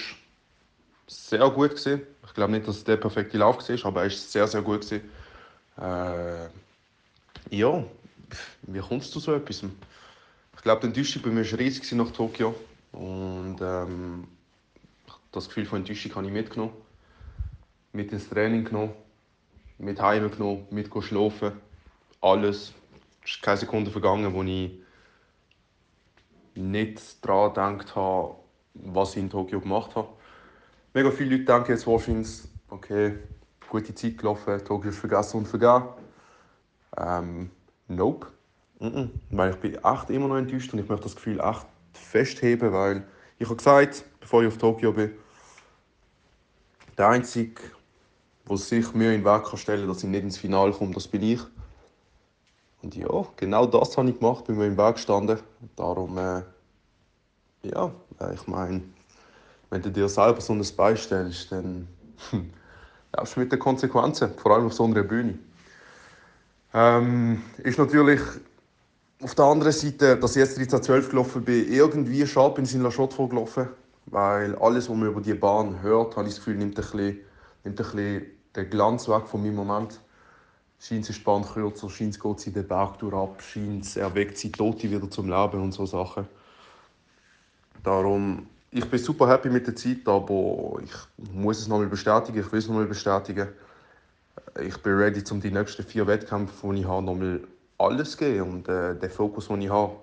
sehr gut gewesen. Ich glaube nicht, dass es der perfekte Lauf war, aber er war sehr, sehr gut gewesen. Äh, ja, wie kommst du zu so etwas? Ich glaube, die Enttäuschung bei mir war riesig nach Tokio. Und ähm, das Gefühl von Enttäuschung habe ich mitgenommen. Mit ins Training genommen, mit heim genommen, mit schlafen. Alles. Es ist keine Sekunde vergangen, wo ich nicht daran gedacht habe, was ich in Tokio gemacht habe. Mega viele Leute denken jetzt wahrscheinlich, okay, gute Zeit gelaufen, Tokio ist vergessen und vergeben. Ähm, nope. Mm -mm. Weil ich bin echt immer noch enttäuscht und ich möchte das Gefühl echt festheben, weil ich habe gesagt, bevor ich auf Tokio bin, der Einzige, der sich mir in den Weg kann stellen kann, dass ich nicht ins Finale komme, das bin ich. Und ja, genau das habe ich gemacht, bin mir im Weg gestanden. Darum, äh, ja, äh, ich meine, wenn du dir selber so ein Bein stellst, dann darfst du mit den Konsequenzen, vor allem auf so einer Bühne. Ähm, ist natürlich auf der anderen Seite, dass ich jetzt 13-12 gelaufen bin, irgendwie schade bin ich in La Chaux gelaufen, weil alles, was man über die Bahn hört, habe ich das Gefühl, nimmt ein bisschen, nimmt ein bisschen den Glanz weg von meinem Moment. Scheint es Bahn kürzer, scheint es geht sie den Berg durch ab, scheint es erweckt sie Tote wieder zum Leben und so Sachen. Darum, ich bin super happy mit der Zeit, aber ich muss es nochmal bestätigen, ich will es nochmal bestätigen. Ich bin ready, um die nächsten vier Wettkämpfe, die ich habe, nochmal alles zu geben und äh, den Fokus, den ich habe,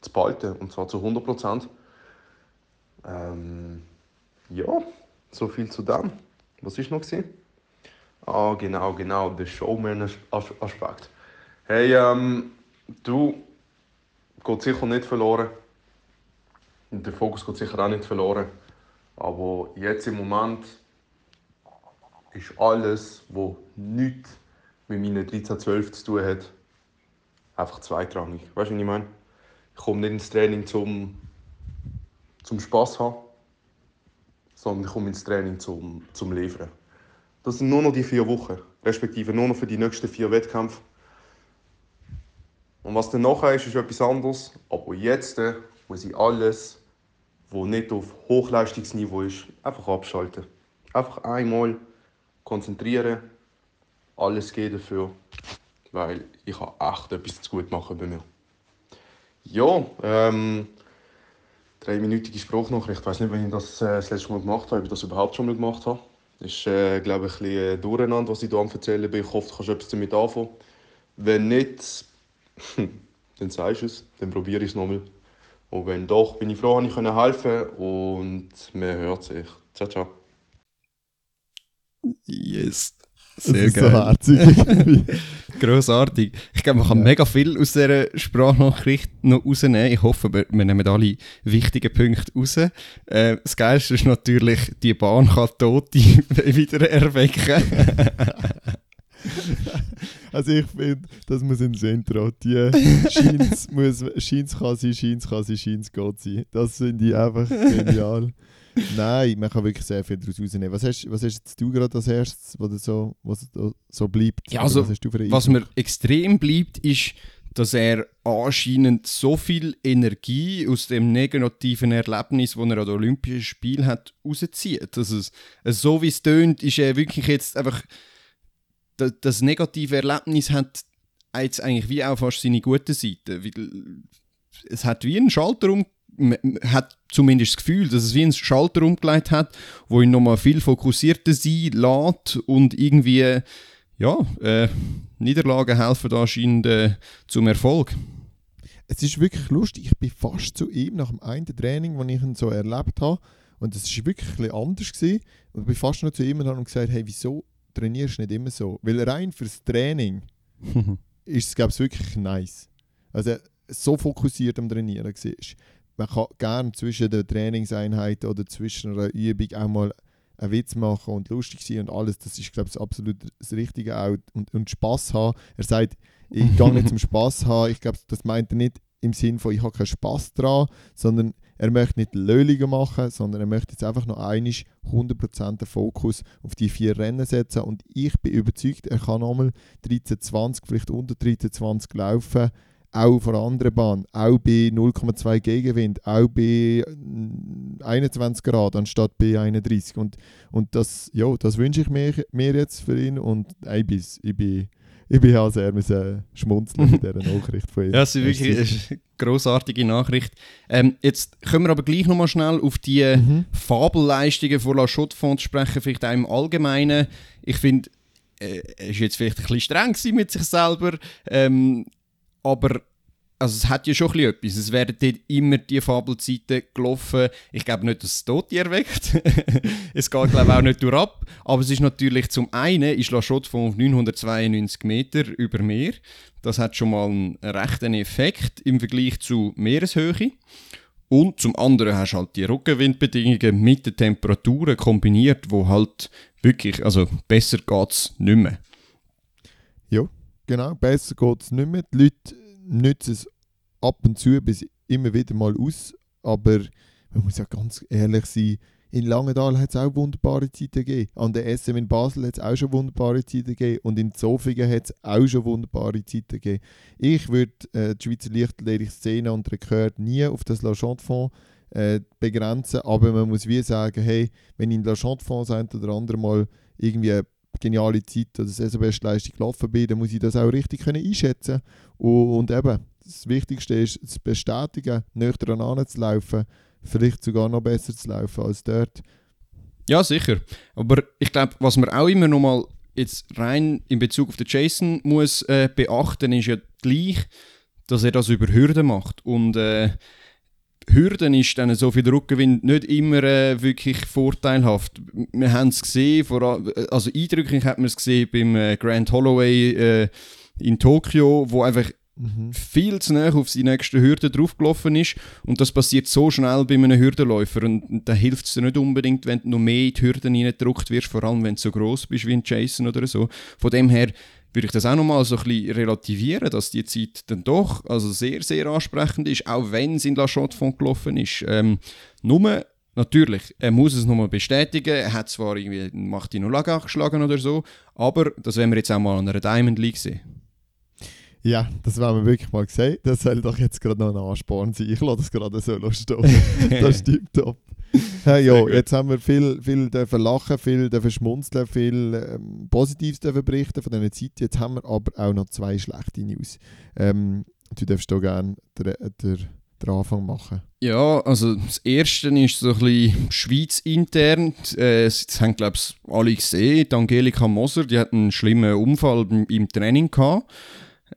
zu behalten, und zwar zu 100 Prozent. Ähm, ja, so viel zu dem. Was ist noch gesehen? Ah, genau, genau, der Showman-Aspekt. Hey, ähm, du, geht sicher nicht verloren. Der Fokus geht sicher auch nicht verloren. Aber jetzt im Moment ist alles, was nichts mit meinen 13-12 zu tun hat, einfach zweitrangig. Weißt du, was ich meine? Ich komme nicht ins Training zum, zum Spaß haben, sondern ich komme ins Training zum, zum Liefern. Das sind nur noch die vier Wochen, respektive nur noch für die nächsten vier Wettkämpfe. Und was dann nachher ist, ist etwas anderes. Aber jetzt äh, muss ich alles, was nicht auf Hochleistungsniveau ist, einfach abschalten. Einfach einmal konzentrieren, alles geben dafür, weil ich habe echt etwas zu gut machen bei mir. Ja, ähm, dreiminütige Spruchnachricht. Ich weiß nicht, wenn ich das äh, das letzte Mal gemacht habe, ob ich das überhaupt schon mal gemacht habe. Das ist, äh, glaube ich, ein bisschen durcheinander, was ich hier erzählen bin. Ich hoffe, du kannst etwas damit anfangen. Wenn nicht, dann sagst du es, dann probiere ich es nochmal. Und wenn doch, bin ich froh, dass ich helfen konnte und man hört sich. Ciao, ciao. Yes. Sehr das ist geil. so herzig. Grossartig. Ich glaube, man kann ja. mega viel aus dieser Sprachnachricht noch rausnehmen. Ich hoffe, wir, nehmen alle wichtigen Punkte raus. Äh, das Geilste ist natürlich, die Bahn kann Tote wieder erwecken. also ich finde, das muss ins Intro. Die Scheins, muss, Scheins kann sein, Scheins kann sein, Scheins geht sein. Das finde ich einfach genial. Nein, man kann wirklich sehr viel daraus rausnehmen. Was hast, was hast du gerade als erstes, was so, was so bleibt? Ja, also, was, was mir extrem bleibt, ist, dass er anscheinend so viel Energie aus dem negativen Erlebnis, das er an den Olympischen Spielen hat, rauszieht. Also, so wie es tönt, ist er wirklich jetzt einfach. Das, negative Erlebnis hat jetzt eigentlich wie auch fast seine gute Seite. Es hat wie einen Schalter um hat zumindest das Gefühl, dass es wie einen Schalter umgelegt hat, wo ihn nochmal viel fokussierter sein lässt und irgendwie, ja, äh, Niederlagen helfen anscheinend äh, zum Erfolg. Es ist wirklich lustig, ich bin fast zu ihm nach dem einen Training, das ich ihn so erlebt habe, und es war wirklich ein anders gewesen, und ich bin fast noch zu ihm und habe gesagt, hey, wieso trainierst nicht immer so? Weil rein fürs Training ist es, glaube ich, wirklich nice. Also so fokussiert am Trainieren war man kann gerne zwischen der Trainingseinheit oder zwischen einer Übung auch mal einen Witz machen und lustig sein und alles. Das ist, glaube ich, absolut das Richtige auch. Und, und Spaß haben. Er sagt, ich gehe nicht zum Spaß haben. Ich glaube, das meint er nicht im Sinn von, ich habe keinen Spaß dran, sondern er möchte nicht Löliger machen, sondern er möchte jetzt einfach noch einmal 100% den Fokus auf die vier Rennen setzen. Und ich bin überzeugt, er kann nochmal 13,20, vielleicht unter 13,20 laufen auch einer anderen Bahn, auch bei 0,2 Gegenwind, auch bei 21 Grad anstatt bei 31. Und, und das, ja, das wünsche ich mir, mir jetzt für ihn und ich bin, ich bin, ich bin auch sehr müssen schmunzeln mit dieser Nachricht von ihm. Ja, es ist wirklich eine grossartige Nachricht. Ähm, jetzt können wir aber gleich nochmal schnell auf die mhm. Fabelleistungen von La Chaux-de-Fonds sprechen, vielleicht auch im Allgemeinen. Ich finde, äh, er war jetzt vielleicht ein bisschen streng mit sich selber. Ähm, aber also es hat ja schon etwas. Es werden dort immer die Fabelzeiten gelaufen. Ich glaube nicht, dass es Tote erweckt. es geht glaube ich auch nicht durchab. Aber es ist natürlich zum einen ist La Chaux von 992 Meter über Meer. Das hat schon mal einen rechten Effekt im Vergleich zu Meereshöhe. Und zum anderen hast du halt die Rückenwindbedingungen mit den Temperaturen kombiniert, wo halt wirklich, also besser geht es nicht mehr. Ja, genau, besser geht es nicht mehr. Die Leute nützen es ab und zu bis immer wieder mal aus, aber man muss ja ganz ehrlich sein, in Langenthal hat es auch wunderbare Zeiten gegeben. An der SM in Basel hat es auch schon wunderbare Zeiten gegeben. Und in Zofingen hat es auch schon wunderbare Zeiten gegeben. Ich würde äh, die Schweizer Lichtathletik-Szene und Rekord nie auf das La Chaux-de-Fonds äh, begrenzen. Aber man muss wie sagen, hey, wenn in La Chaux-de-Fonds ein oder andere Mal irgendwie geniale Zeit oder Saisonbestleistung gelaufen bin, dann muss ich das auch richtig können einschätzen und, eben, das Wichtigste ist, zu bestätigen, nicht daran zu laufen, vielleicht sogar noch besser zu laufen als dort. Ja, sicher. Aber ich glaube, was man auch immer noch mal jetzt rein in Bezug auf den Jason muss äh, beachten, ist ja gleich, dass er das über Hürden macht. Und äh, Hürden ist dann so viel Rückenwind nicht immer äh, wirklich vorteilhaft. Wir haben es gesehen, vor, also eindrücklich hat man es gesehen beim äh, Grand Holloway äh, in Tokio, wo einfach mhm. viel zu nah auf seine nächste Hürde draufgelaufen ist. Und das passiert so schnell bei einem Hürdenläufer. Und, und da hilft es dir nicht unbedingt, wenn du noch mehr in die Hürden reingedrückt wirst, vor allem wenn du so groß bist wie ein Jason oder so. Von dem her würde ich das auch nochmal so ein bisschen relativieren, dass die Zeit dann doch also sehr, sehr ansprechend ist, auch wenn es in La Chaux-de-Fonds gelaufen ist. Ähm, nur, natürlich, er muss es nochmal bestätigen, er hat zwar irgendwie Martino Laga geschlagen oder so, aber das werden wir jetzt auch mal an einer Diamond League sehen. Ja, das werden wir wirklich mal sehen. Das soll doch jetzt gerade noch ein Ansporn sein. Ich lasse das gerade so stehen. das stimmt top. Hey, jo, jetzt haben wir viel, viel dürfen lachen, viel dürfen schmunzeln, viel ähm, Positives dürfen berichten von dieser Zeit. Jetzt haben wir aber auch noch zwei schlechte News. Ähm, du darfst hier gerne den, den, den Anfang machen. Ja, also das erste ist so ein bisschen Schweiz-intern. Äh, das haben, glaube ich, alle gesehen. Die Angelika Moser, die hat einen schlimmen Unfall im, im Training gehabt.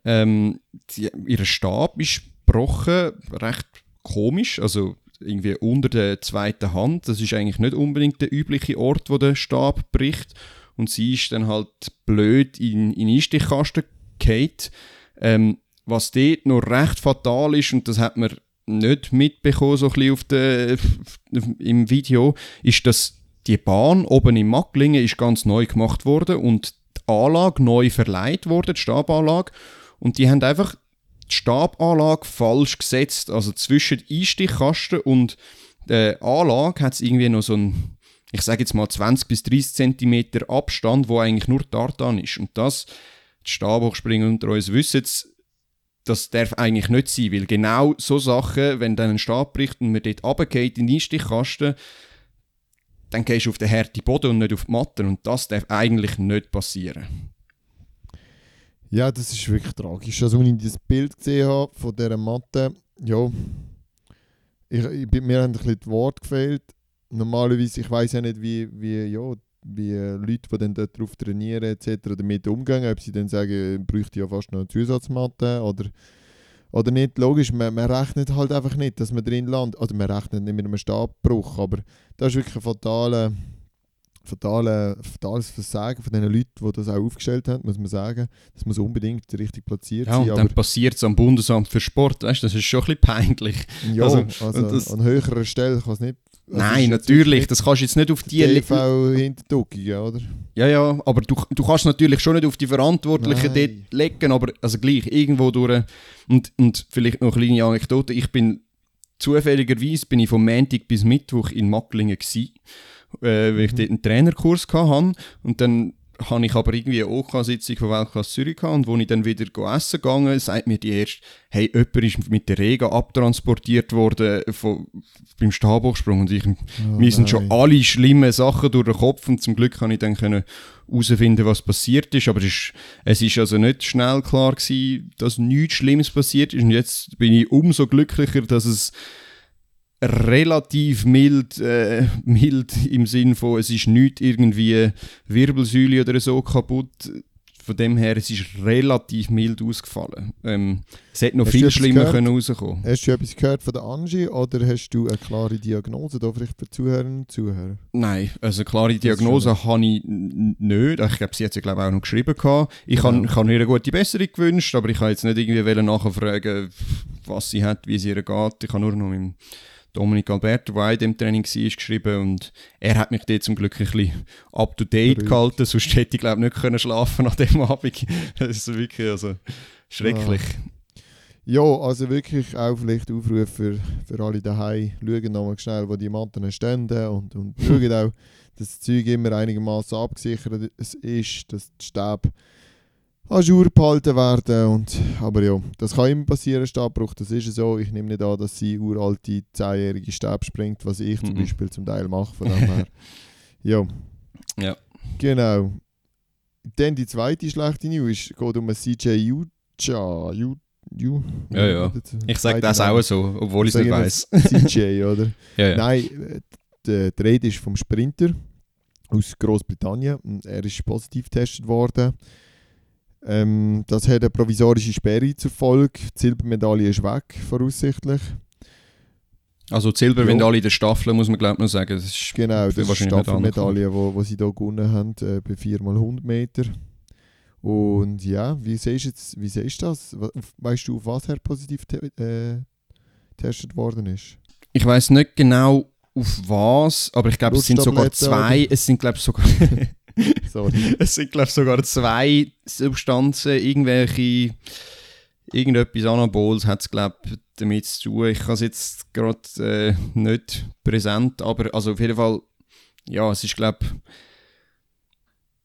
Ähm, die, ihr Stab ist gebrochen, recht komisch, also irgendwie unter der zweiten Hand. Das ist eigentlich nicht unbedingt der übliche Ort, wo der Stab bricht. Und sie ist dann halt blöd in, in Einstichkasten gefallen. Ähm, was dort noch recht fatal ist, und das hat man nicht mitbekommen, so ein bisschen auf der, im Video, ist, dass die Bahn oben in Macklingen ist ganz neu gemacht worden und die Anlage neu verleiht wurde, die Stabanlage. Und die haben einfach die Stabanlage falsch gesetzt. Also zwischen Einstichkasten und der Anlage hat es irgendwie noch so ein, ich sage jetzt mal 20 bis 30 cm Abstand, wo eigentlich nur Tartan ist. Und das, die Stabhochspringer unter uns wissen es, das darf eigentlich nicht sein, weil genau so Sachen, wenn dann ein Stab bricht und man dort runtergeht in den Einstichkasten, dann gehst du auf den harten Boden und nicht auf die Matte und das darf eigentlich nicht passieren. Ja, das ist wirklich tragisch. Also, als ich das Bild gesehen habe von dieser Matte, ja, ich, ich, mir haben ein bisschen die Worte gefehlt. Normalerweise, ich weiß ja nicht, wie, wie, ja, wie Leute, die dann dort trainieren etc. damit umgehen, ob sie dann sagen, ich bräuchte ja fast noch eine Zusatzmatte oder, oder nicht. Logisch, man, man rechnet halt einfach nicht, dass man drin landet. Oder man rechnet nicht mit einem Stabbruch, aber das ist wirklich ein fataler fatale, fatales Versagen von den Leuten, die das auch aufgestellt haben, muss man sagen. Das muss unbedingt richtig platziert Ja, sein. und dann passiert es am Bundesamt für Sport, weißt du, das ist schon ein bisschen peinlich. ja, also, also, das- an höherer Stelle kann es nicht. also Nein, natürlich, das kannst du jetzt nicht auf die... TV hinterduckig, oder? Ja, ja, aber du, du kannst natürlich schon nicht auf die Verantwortlichen Nein. dort legen, aber also gleich, irgendwo durch. Und, und vielleicht noch eine kleine Anekdote, ich bin zufälligerweise bin ich vom Montag bis Mittwoch in Macklingen gsi, äh, weil ich Mhm. dort einen Trainerkurs hatte und dann habe ich aber irgendwie eine OK-Sitzung von Weltklasse Zürich gehabt und wo ich dann wieder essen gegangen, sagt mir die erste, hey, jemand ist mit der Rega abtransportiert worden von, beim Stabhochsprung und ich, Oh mir sind schon alle schlimmen Sachen durch den Kopf und zum Glück konnte ich dann können herausfinden, was passiert ist. Aber es ist, es ist also nicht schnell klar gewesen, dass nichts Schlimmes passiert ist. Und jetzt bin ich umso glücklicher, dass es relativ mild, äh, mild im Sinn von, es ist nicht irgendwie Wirbelsäule oder so kaputt. Von dem her, es ist relativ mild ausgefallen. Ähm, es hätte noch Hast viel schlimmer können rauskommen. Hast du etwas gehört von der Angie oder hast du eine klare Diagnose da vielleicht für Zuhörerinnen und Zuhörer? Nein, also klare ist Diagnose habe ich nicht. Ich glaube, sie hat sie glaube auch noch geschrieben. Gehabt. Ich Genau. habe ihr eine gute Besserung gewünscht, aber ich habe jetzt nicht irgendwie nachfragen, was sie hat, wie es ihr geht. Ich habe nur noch mit dem Dominik Alberto, der auch in dem Training war, geschrieben und er hat mich dort zum Glück ein bisschen up to date Beruhigt. gehalten, sonst hätte ich glaube nicht können schlafen nach dem Abend. Das ist wirklich also schrecklich. Ja, also wirklich auch vielleicht Aufruf für, für alle daheim. Schauen nochmal schnell, wo die Matten stehen und, und schauen auch, dass das Zeug immer einigermaßen abgesichert ist, dass die Stäbe an Jour behalten werden. Und, aber ja, das kann immer passieren, Stabbruch, das ist so. Ich nehme nicht an, dass sie uralte, 10-jährige Stäbe springt, was ich zum Mhm. Beispiel zum Teil mache. Von dem her. Ja. Ja. Genau. Dann die zweite schlechte News geht um CJ Ucha. U, U, Ja, ja. Ich sage das auch so, obwohl ich es nicht weiß. CJ, oder? Ja, ja. Nein, die, Rede ist vom Sprinter aus Großbritannien. Er ist positiv getestet worden. Ähm, das hat eine provisorische Sperre zur Folge. Die Silbermedaille ist weg, voraussichtlich. Also die Silbermedaille in der Staffel, muss man glaube ich noch sagen. Das ist Genau, das ist die. Staffelmedaille, wo, wo sie hier gewonnen haben, äh, bei 4x100 Meter. Und ja, wie siehst du jetzt, wie siehst das? Weißt du, auf was er positiv äh, getestet worden ist? Ich weiß nicht genau auf was, aber ich glaube, es sind sogar zwei. Es sind glaube sogar. Sorry. es sind glaube sogar zwei Substanzen, irgendwelche. Irgendetwas Anabols hat es glaube damit zu tun. Ich habe es jetzt gerade äh, nicht präsent, aber also auf jeden Fall, ja, es ist glaube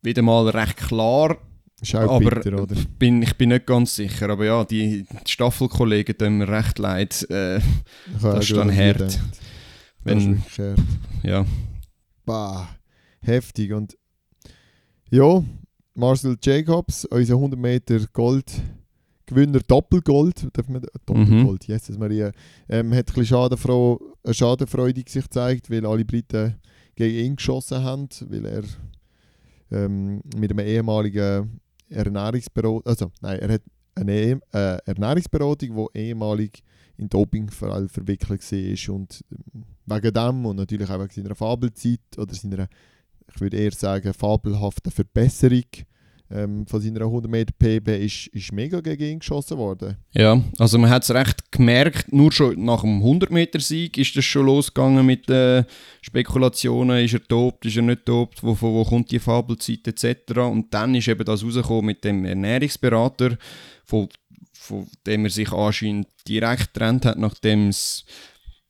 wieder mal recht klar. Ist auch Aber bitter, oder? bin, ich bin nicht ganz sicher, aber ja, die, die Staffelkollegen tun mir recht leid. Äh, Ich das ist dann hart. gedacht. Das ist wenn, hart. ja. Bah, heftig. Und ja, Marcel Jacobs, unser 100 Meter Goldgewinner, Doppelgold, darf man, Doppelgold, Jesus Maria, ähm, hat ein bisschen Schadenfreude sich gezeigt, weil alle Briten gegen ihn geschossen haben, weil er ähm, mit einem ehemaligen Ernährungsberater, also nein, er hat eine eh- äh, Ernährungsberatung, die ehemalig in Dopingfall verwickelt war und ähm, wegen dem und natürlich auch wegen seiner Fabelzeit oder seiner, ich würde eher sagen, fabelhaften Verbesserung ähm, von seiner 100 Meter PB ist, ist mega gegen ihn geschossen worden. Ja, also man hat es recht gemerkt, nur schon nach dem 100-Meter-Sieg ist das schon losgegangen mit den Spekulationen, ist er tobt, ist er nicht tobt, wo, wo, wo kommt die Fabelzeit etc. Und dann ist eben das rausgekommen mit dem Ernährungsberater, von, von dem er sich anscheinend direkt getrennt hat, nachdem es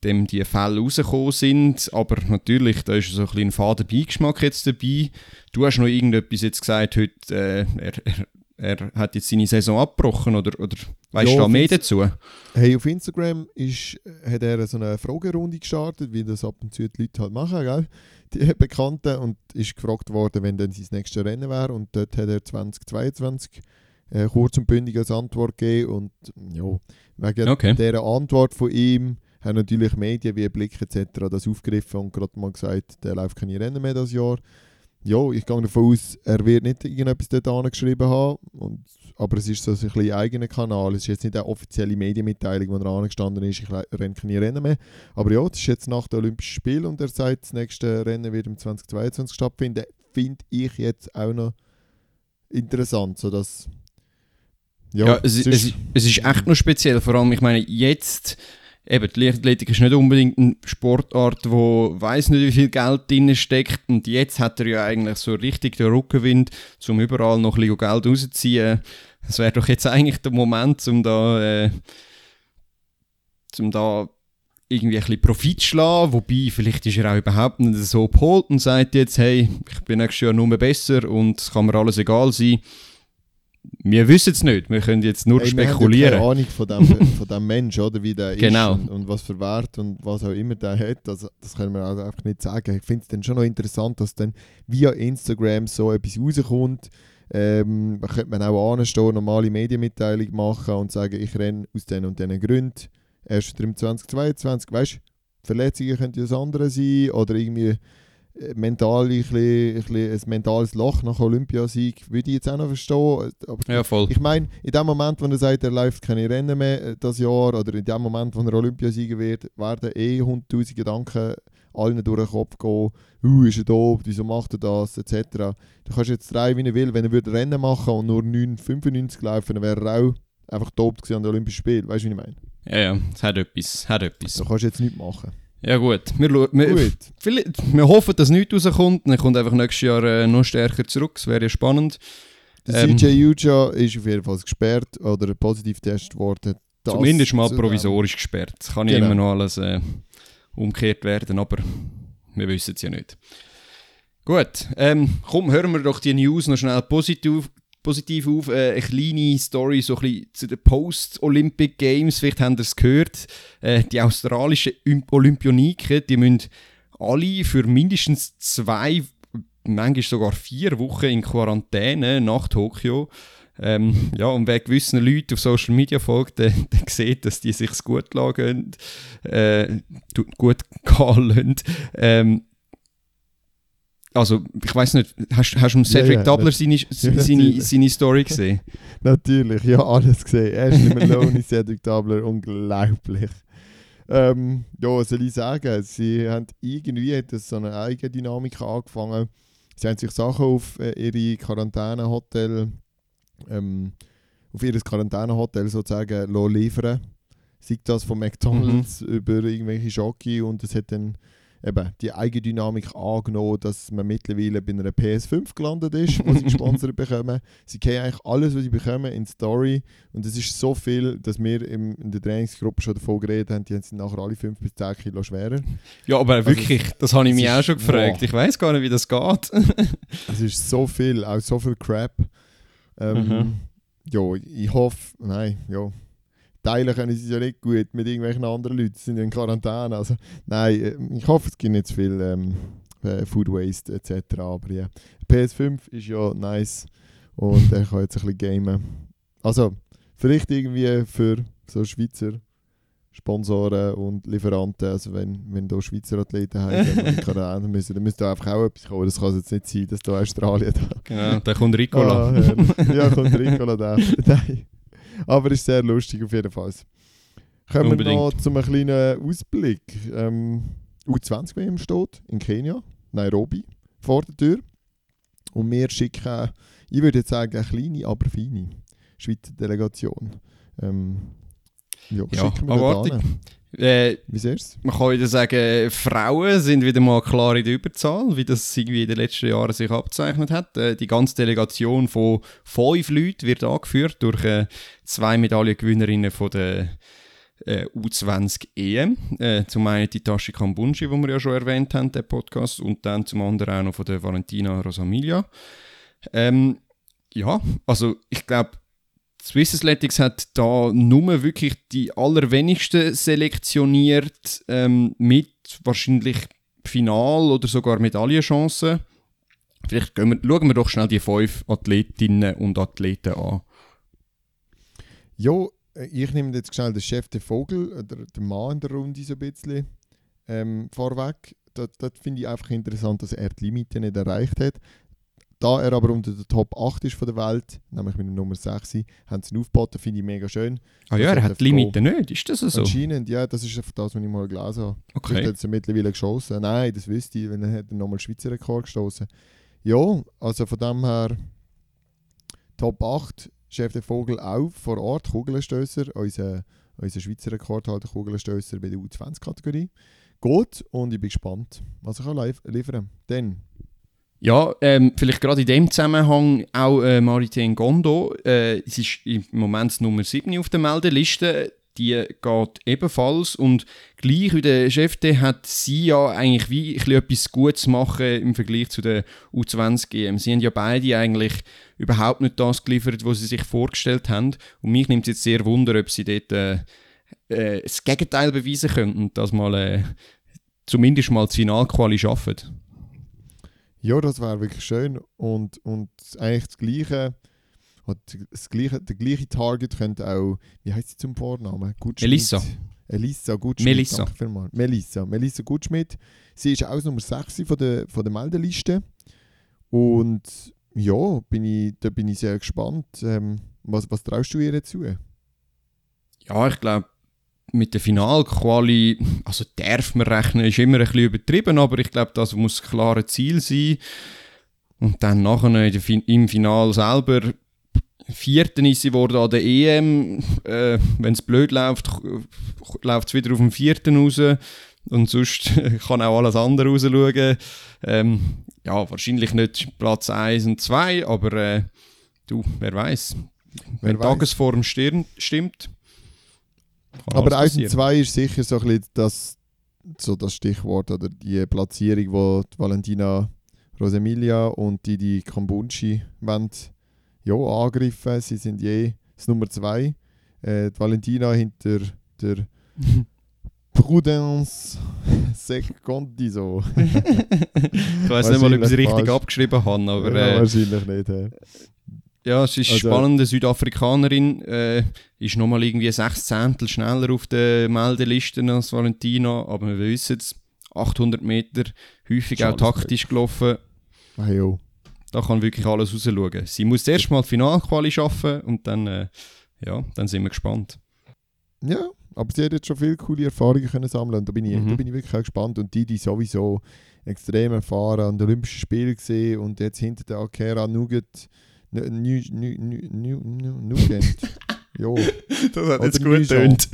dem die Fälle rausgekommen sind. Aber natürlich, da ist so ein bisschen ein fader Beigeschmack jetzt dabei. Du hast noch irgendetwas jetzt gesagt heute, äh, er, er, er hat jetzt seine Saison abgebrochen oder, oder weißt Ja, du da mehr dazu? Hey, auf Instagram ist, hat er so eine Fragerunde gestartet, wie das ab und zu die Leute halt machen, gell? Die Bekannten, und ist gefragt worden, wenn dann sein nächstes Rennen wäre. Und dort hat er 2022 äh, kurz und bündig als Antwort gegeben. Und ja, wegen Okay. dieser Antwort von ihm haben natürlich Medien wie Blick etc. das aufgegriffen und gerade mal gesagt, der läuft keine Rennen mehr das Jahr. ja, ich gehe davon aus, er wird nicht irgendetwas dort angeschrieben haben. Und, aber es ist so ein bisschen eigener Kanal. Es ist jetzt nicht eine offizielle Medienmitteilung, wo er angestanden ist, ich renne keine Rennen mehr. Aber ja, das ist jetzt nach den Olympischen Spielen und er sagt, das nächste Rennen wird im 2022 stattfinden. Finde ich jetzt auch noch interessant, sodass ja, ja es, es, es, ist echt noch speziell. Vor allem, ich meine, jetzt, eben, die Leichtathletik ist nicht unbedingt eine Sportart, wo weiß nicht, wie viel Geld drin steckt. Und jetzt hat er ja eigentlich so richtig den Rückenwind, um überall noch ein bisschen Geld rauszuziehen. Das wäre doch jetzt eigentlich der Moment, um da, äh, um da irgendwie ein bisschen Profit zu schlagen, wobei vielleicht ist er auch überhaupt nicht so geholt und sagt jetzt, hey, ich bin nächstes Jahr nur mehr und es kann mir alles egal sein wir wissen es nicht, wir können jetzt nur hey, spekulieren. Wir haben keine Ahnung von dem, von dem Mensch, oder, wie der genau. ist und, und, was für Wert und was auch immer der hat. Also, das können wir also einfach nicht sagen. Ich finde es dann schon noch interessant, dass dann via Instagram so etwas rauskommt. Ähm, da könnte man auch anstehen, normale Medienmitteilung machen und sagen, ich renne aus diesen und diesen Gründen. Erst im 2022, weißt du, Verletzungen könnten das andere sein oder irgendwie mental ein, bisschen, ein, bisschen ein mentales Loch nach Olympiasieg, würde ich jetzt auch noch verstehen. Aber ja, voll. Ich meine, in dem Moment, wo er sagt, er läuft keine Rennen mehr äh, das Jahr, oder in dem Moment, wo er Olympiasieger wird, werden eh hunderttausend Gedanken allen durch den Kopf gehen, uh, ist er da, wieso macht er das, etc. Du kannst jetzt drei, wie er will, wenn er würde Rennen machen und nur 9,95 laufen, dann wäre er auch einfach top an den Olympischen Spielen, weißt du, wie ich meine? Ja, ja, es hat etwas, hat etwas. Da kannst du jetzt nichts machen. Ja gut, wir, wir, gut. wir hoffen, dass nichts rauskommt. Dann kommt einfach nächstes Jahr äh, noch stärker zurück. Das wäre ja spannend. Der ähm, CJ Uja ist auf jeden Fall gesperrt oder positiv getestet worden. Das zumindest mal provisorisch gesperrt. Es kann genau. immer noch alles äh, umgekehrt werden, aber wir wissen es ja nicht. Gut, ähm, komm, hören wir doch die News noch schnell positiv, positiv auf. Äh, eine kleine Story so ein zu den Post-Olympic Games. Vielleicht habt ihr es gehört. Äh, die australischen Olympioniken, die müssen alle für mindestens zwei, manchmal sogar vier Wochen in Quarantäne nach Tokio. Ähm, ja, und wer gewissen Leuten auf Social Media folgt, der, der sieht, dass die sich gut lagen, äh, gut gehen lassen. Ähm, also, ich weiß nicht, hast, hast du Cedric ja, ja, Doubler seine, seine, seine Story gesehen? natürlich, ja, alles gesehen. Ashley Maloney, Cedric Doubler, unglaublich. Ähm, ja, was soll ich sagen? Sie haben irgendwie hat so eine eigene Dynamik angefangen. Sie haben sich Sachen auf äh, ihre Quarantänehotel, ähm, auf ihr Quarantänehotel sozusagen liefern. Sei das von McDonalds mhm. über irgendwelche Schocke und es hat dann eben die Eigendynamik angenommen, dass man mittlerweile bei einer PS5 gelandet ist, was sie gesponsert bekommen. Sie kennen eigentlich alles, was sie bekommen, in Story. Und es ist so viel, dass wir im, in der Trainingsgruppe schon davon geredet haben, die sind nachher alle 5 bis 10 Kilo schwerer. Ja, aber also wirklich, das habe ich mich auch schon gefragt. Wow. Ich weiß gar nicht, wie das geht. es ist so viel, auch so viel Crap. Ähm, mhm. Ja, ich hoffe, nein, ja teilen können sie es ja nicht gut mit irgendwelchen anderen Leuten. Sie sind in Quarantäne. Also, nein, äh, ich hoffe, es gibt nicht zu viel ähm, äh, Food Waste etc. Aber ja, PS5 ist ja nice und er kann jetzt ein bisschen gamen. Also, vielleicht irgendwie für so Schweizer Sponsoren und Lieferanten, also wenn, wenn da Schweizer Athleten haben, die Quarantäne müssen, dann müsste da einfach auch etwas kommen. Das kann jetzt nicht sein, dass da Australien da... Genau, da kommt Ricola. Ah, ja, kommt Ricola da. Nein. Aber ist sehr lustig auf jeden Fall. Kommen Unbedingt. wir noch zu einem kleinen Ausblick. Ähm, U20-WM steht in Kenia, Nairobi, vor der Tür. Und wir schicken, ich würde jetzt sagen, eine kleine, aber feine Schweizer Delegation. Ähm, ja, ja, schicken wir aber äh, Wie siehst Man kann wieder sagen, Frauen sind wieder mal klar in der Überzahl, wie das irgendwie in den letzten Jahren sich abzeichnet hat. Äh, die ganze Delegation von fünf Leuten wird angeführt durch äh, zwei Medaillengewinnerinnen von der äh, U20 EM. Äh, zum einen die Tashi Kambunji, die wir ja schon erwähnt haben, der Podcast, und dann zum anderen auch noch von der Valentina Rosamilia. Ähm, ja, also ich glaube, Swiss Athletics hat da nur wirklich die allerwenigsten selektioniert ähm, mit wahrscheinlich Final- oder sogar Medaillenchancen. Vielleicht wir, schauen wir doch schnell die fünf Athletinnen und Athleten an. Ja, ich nehme jetzt schnell den Chef der Vogel, der, der Mann in der Runde so ein bisschen ähm, vorweg. das, das finde ich einfach interessant, dass er die Limite nicht erreicht hat. Da er aber unter der Top 8 ist von der Welt, nämlich mit der Nummer 6, haben sie ihn aufgeboten, finde ich mega schön. Ah ja, er hat die Limite nicht, ist das so? Anscheinend, ja, das ist das, was ich mal gelesen habe. Okay. Vielleicht hat er mittlerweile geschossen. Nein, das wüsste ich, wenn er hat nochmal Schweizer Rekord gestoßen. Ja, also von dem her Top 8, Chef der Vogel auch vor Ort, Kugelstößer, unser, unser Schweizer Rekordhalter Kugelstößer bei der U20-Kategorie. Gut und ich bin gespannt, was er kann lief- liefern Dann, Ja, ähm, vielleicht gerade in dem Zusammenhang auch äh, Maritain Gondo. Äh, es ist im Moment Nummer 7 auf der Meldeliste. Die geht ebenfalls und gleich wie der Chef, der hat sie ja eigentlich wie ein etwas Gutes machen im Vergleich zu der U20-GM. Sie haben ja beide eigentlich überhaupt nicht das geliefert, was sie sich vorgestellt haben. Und mich nimmt es jetzt sehr wunder, ob sie dort äh, äh, das Gegenteil beweisen können und das mal äh, zumindest mal das Finalquali schaffen. Ja, das wäre wirklich schön und, und eigentlich das Gleiche, das gleiche, der gleiche Target könnte auch, wie heißt sie zum Vornamen? Gutschmidt. Elissa. Elissa Gutschmidt. Melissa. Melissa. Melissa Gutschmidt. Sie ist auch Nummer 6 von der, von der Meldeliste. Und ja, bin ich, da bin ich sehr gespannt. Ähm, was, was traust du ihr zu? Ja, ich glaube, mit der Finalquali, also darf man rechnen, ist immer ein bisschen übertrieben, aber ich glaube, das muss ein klares Ziel sein. Und dann nachher in fin im Final selber, Vierten ist sie geworden an der EM. Äh, Wenn es blöd läuft, läuft es wieder auf den Vierten raus. Und sonst kann auch alles andere rausschauen. Ähm, ja, wahrscheinlich nicht Platz 1 und 2, aber äh, du, wer weiß. Wenn. Tagesform stirn- stimmt. Kann Aber alles 1 und passieren. 2 ist sicher so ein bisschen das, so das Stichwort oder die Platzierung, wo die Valentina Rosemilia und die, die Kambunchi wollen, ja, angreifen. Sie sind je das Nummer 2. Äh, die Valentina hinter der Prudence Secondi so. Ich weiß nicht mal, ob ich es richtig abgeschrieben habe, aber ja, äh, wahrscheinlich nicht. hä? Ja, es ist Also- spannend. Eine Südafrikanerin äh, ist nochmal irgendwie sechs Zehntel schneller auf der Meldeliste als Valentina, aber wir wissen es, 800 Meter, häufig auch taktisch gelaufen. Ah, jo. Da kann wirklich alles rausschauen. Sie muss erst mal Finalquali schaffen und dann, äh, ja, dann sind wir gespannt. Ja, aber sie hat jetzt schon viele coole Erfahrungen können sammeln und da bin ich, Mhm. da bin ich wirklich auch gespannt. Und die, die sowieso extrem erfahren an den Olympischen Spielen gesehen und jetzt hinter der Akera Nugget, Nu- Nu- Nu- Nu- Nugent. jo. Das hat jetzt gut getönt.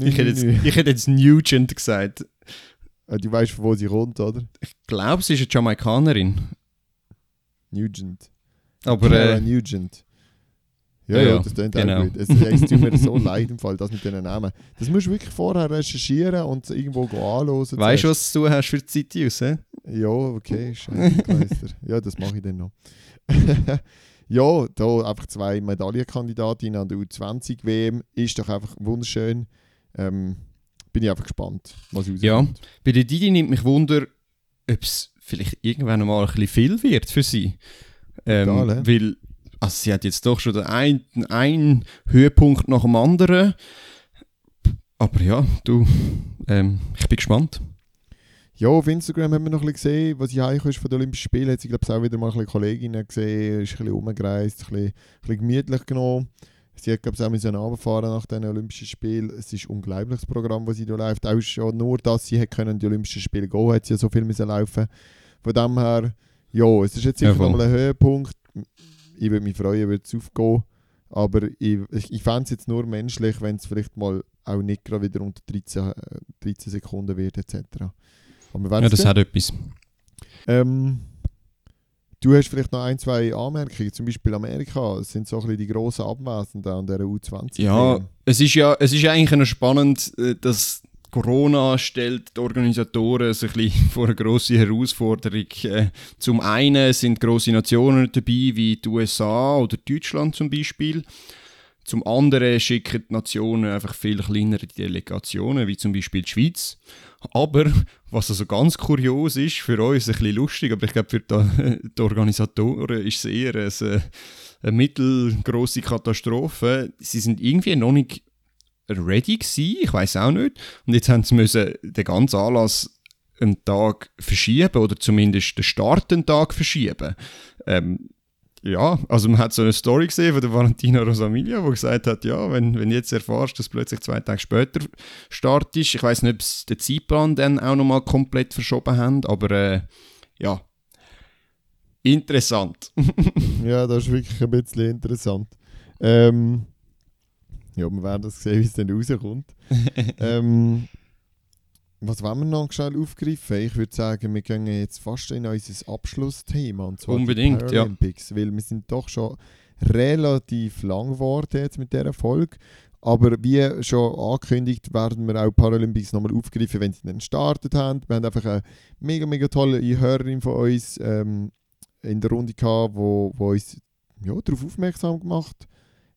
Ich hätte jetzt, Nü. ich hätte jetzt Nugent gesagt. Äh, Du weißt, von wo sie kommt, oder? Ich glaube, sie ist eine Jamaikanerin. Nugent. Aber äh, Nugent. Ja, Ja, ja, das klingt genau. auch gut. Es, es tut mir so leid im Fall, das mit diesen Namen. Das musst du wirklich vorher recherchieren und irgendwo anschauen. weißt du, was du hast für Zeit aus? hä? Ja, okay, Scheiße. ja, das mache ich dann noch. ja, da einfach zwei Medaillenkandidatinnen an der U20-WM ist doch einfach wunderschön. Ähm, bin ich einfach gespannt, was rauskommt. Ja. Bei der Didi nimmt mich Wunder, ob es vielleicht irgendwann mal ein bisschen viel wird für sie. Ähm, Total, weil also sie hat jetzt doch schon den einen, einen Höhepunkt nach dem anderen. Aber ja, du, ähm, ich bin gespannt. Ja, auf Instagram haben wir noch ein bisschen gesehen, was ich heimgekommen ist von den Olympischen Spielen. Hat sie, glaube ich, auch wieder mal ein bisschen Kolleginnen gesehen, ist ein bisschen rumgereist, ein bisschen, ein bisschen gemütlich genommen. Sie hat, glaube ich, auch müssen runterfahren nach den Olympischen Spielen. Es ist ein unglaubliches Programm, das sie da läuft. Auch schon nur, dass sie hat können, die Olympischen Spiele gehen, hat sie ja so viel müssen laufen. Von dem her, ja, es ist jetzt sicher Ja, nochmal ein Höhepunkt. Ich würde mich freuen, würde es aufgehen. Aber ich, ich, ich fände es jetzt nur menschlich, wenn es vielleicht mal auch nicht gerade wieder unter 13, äh, 13 Sekunden wird, etc. Ja, das hat etwas. Ähm, du hast vielleicht noch ein, zwei Anmerkungen, zum Beispiel Amerika. Es sind so ein bisschen die grossen Abwesenden an dieser U20. Ja, es ist ja, es ist eigentlich noch spannend, äh, dass Corona stellt die Organisatoren so ein bisschen vor eine grosse Herausforderung. Äh, Zum einen sind grosse Nationen dabei, wie die USA oder Deutschland zum Beispiel. Zum anderen schicken die Nationen einfach viel kleinere Delegationen, wie zum Beispiel die Schweiz. Aber, was also ganz kurios ist, für uns ein bisschen lustig, aber ich glaube für die, die Organisatoren ist es eher äh, eine mittelgroße Katastrophe. Sie sind irgendwie noch nicht ready gewesen, ich weiß auch nicht. Und jetzt haben sie müssen den ganzen Anlass einen Tag verschieben oder zumindest den Start einen Tag verschieben. Ähm, ja, also man hat so eine Story gesehen von der Valentina Rosamilia, wo gesagt hat, ja, wenn, wenn jetzt erfährst, dass plötzlich zwei Tage später Start ist, ich weiß nicht, ob sie den Zeitplan dann auch nochmal komplett verschoben haben, aber äh, ja, interessant. ja, das ist wirklich ein bisschen interessant. Ähm, ja, wir werden das sehen, wie es dann rauskommt. ähm, was wollen wir noch schnell aufgreifen? Ich würde sagen, wir gehen jetzt fast in unser Abschlussthema. Und zwar Unbedingt, die Paralympics, ja. Weil wir sind doch schon relativ lang geworden jetzt mit dieser Folge. Aber wie schon angekündigt, werden wir auch Paralympics nochmal aufgreifen, wenn sie dann gestartet haben. Wir haben einfach eine mega, mega tolle Hörerin von uns ähm, in der Runde gehabt, wo, wo uns ja, darauf aufmerksam gemacht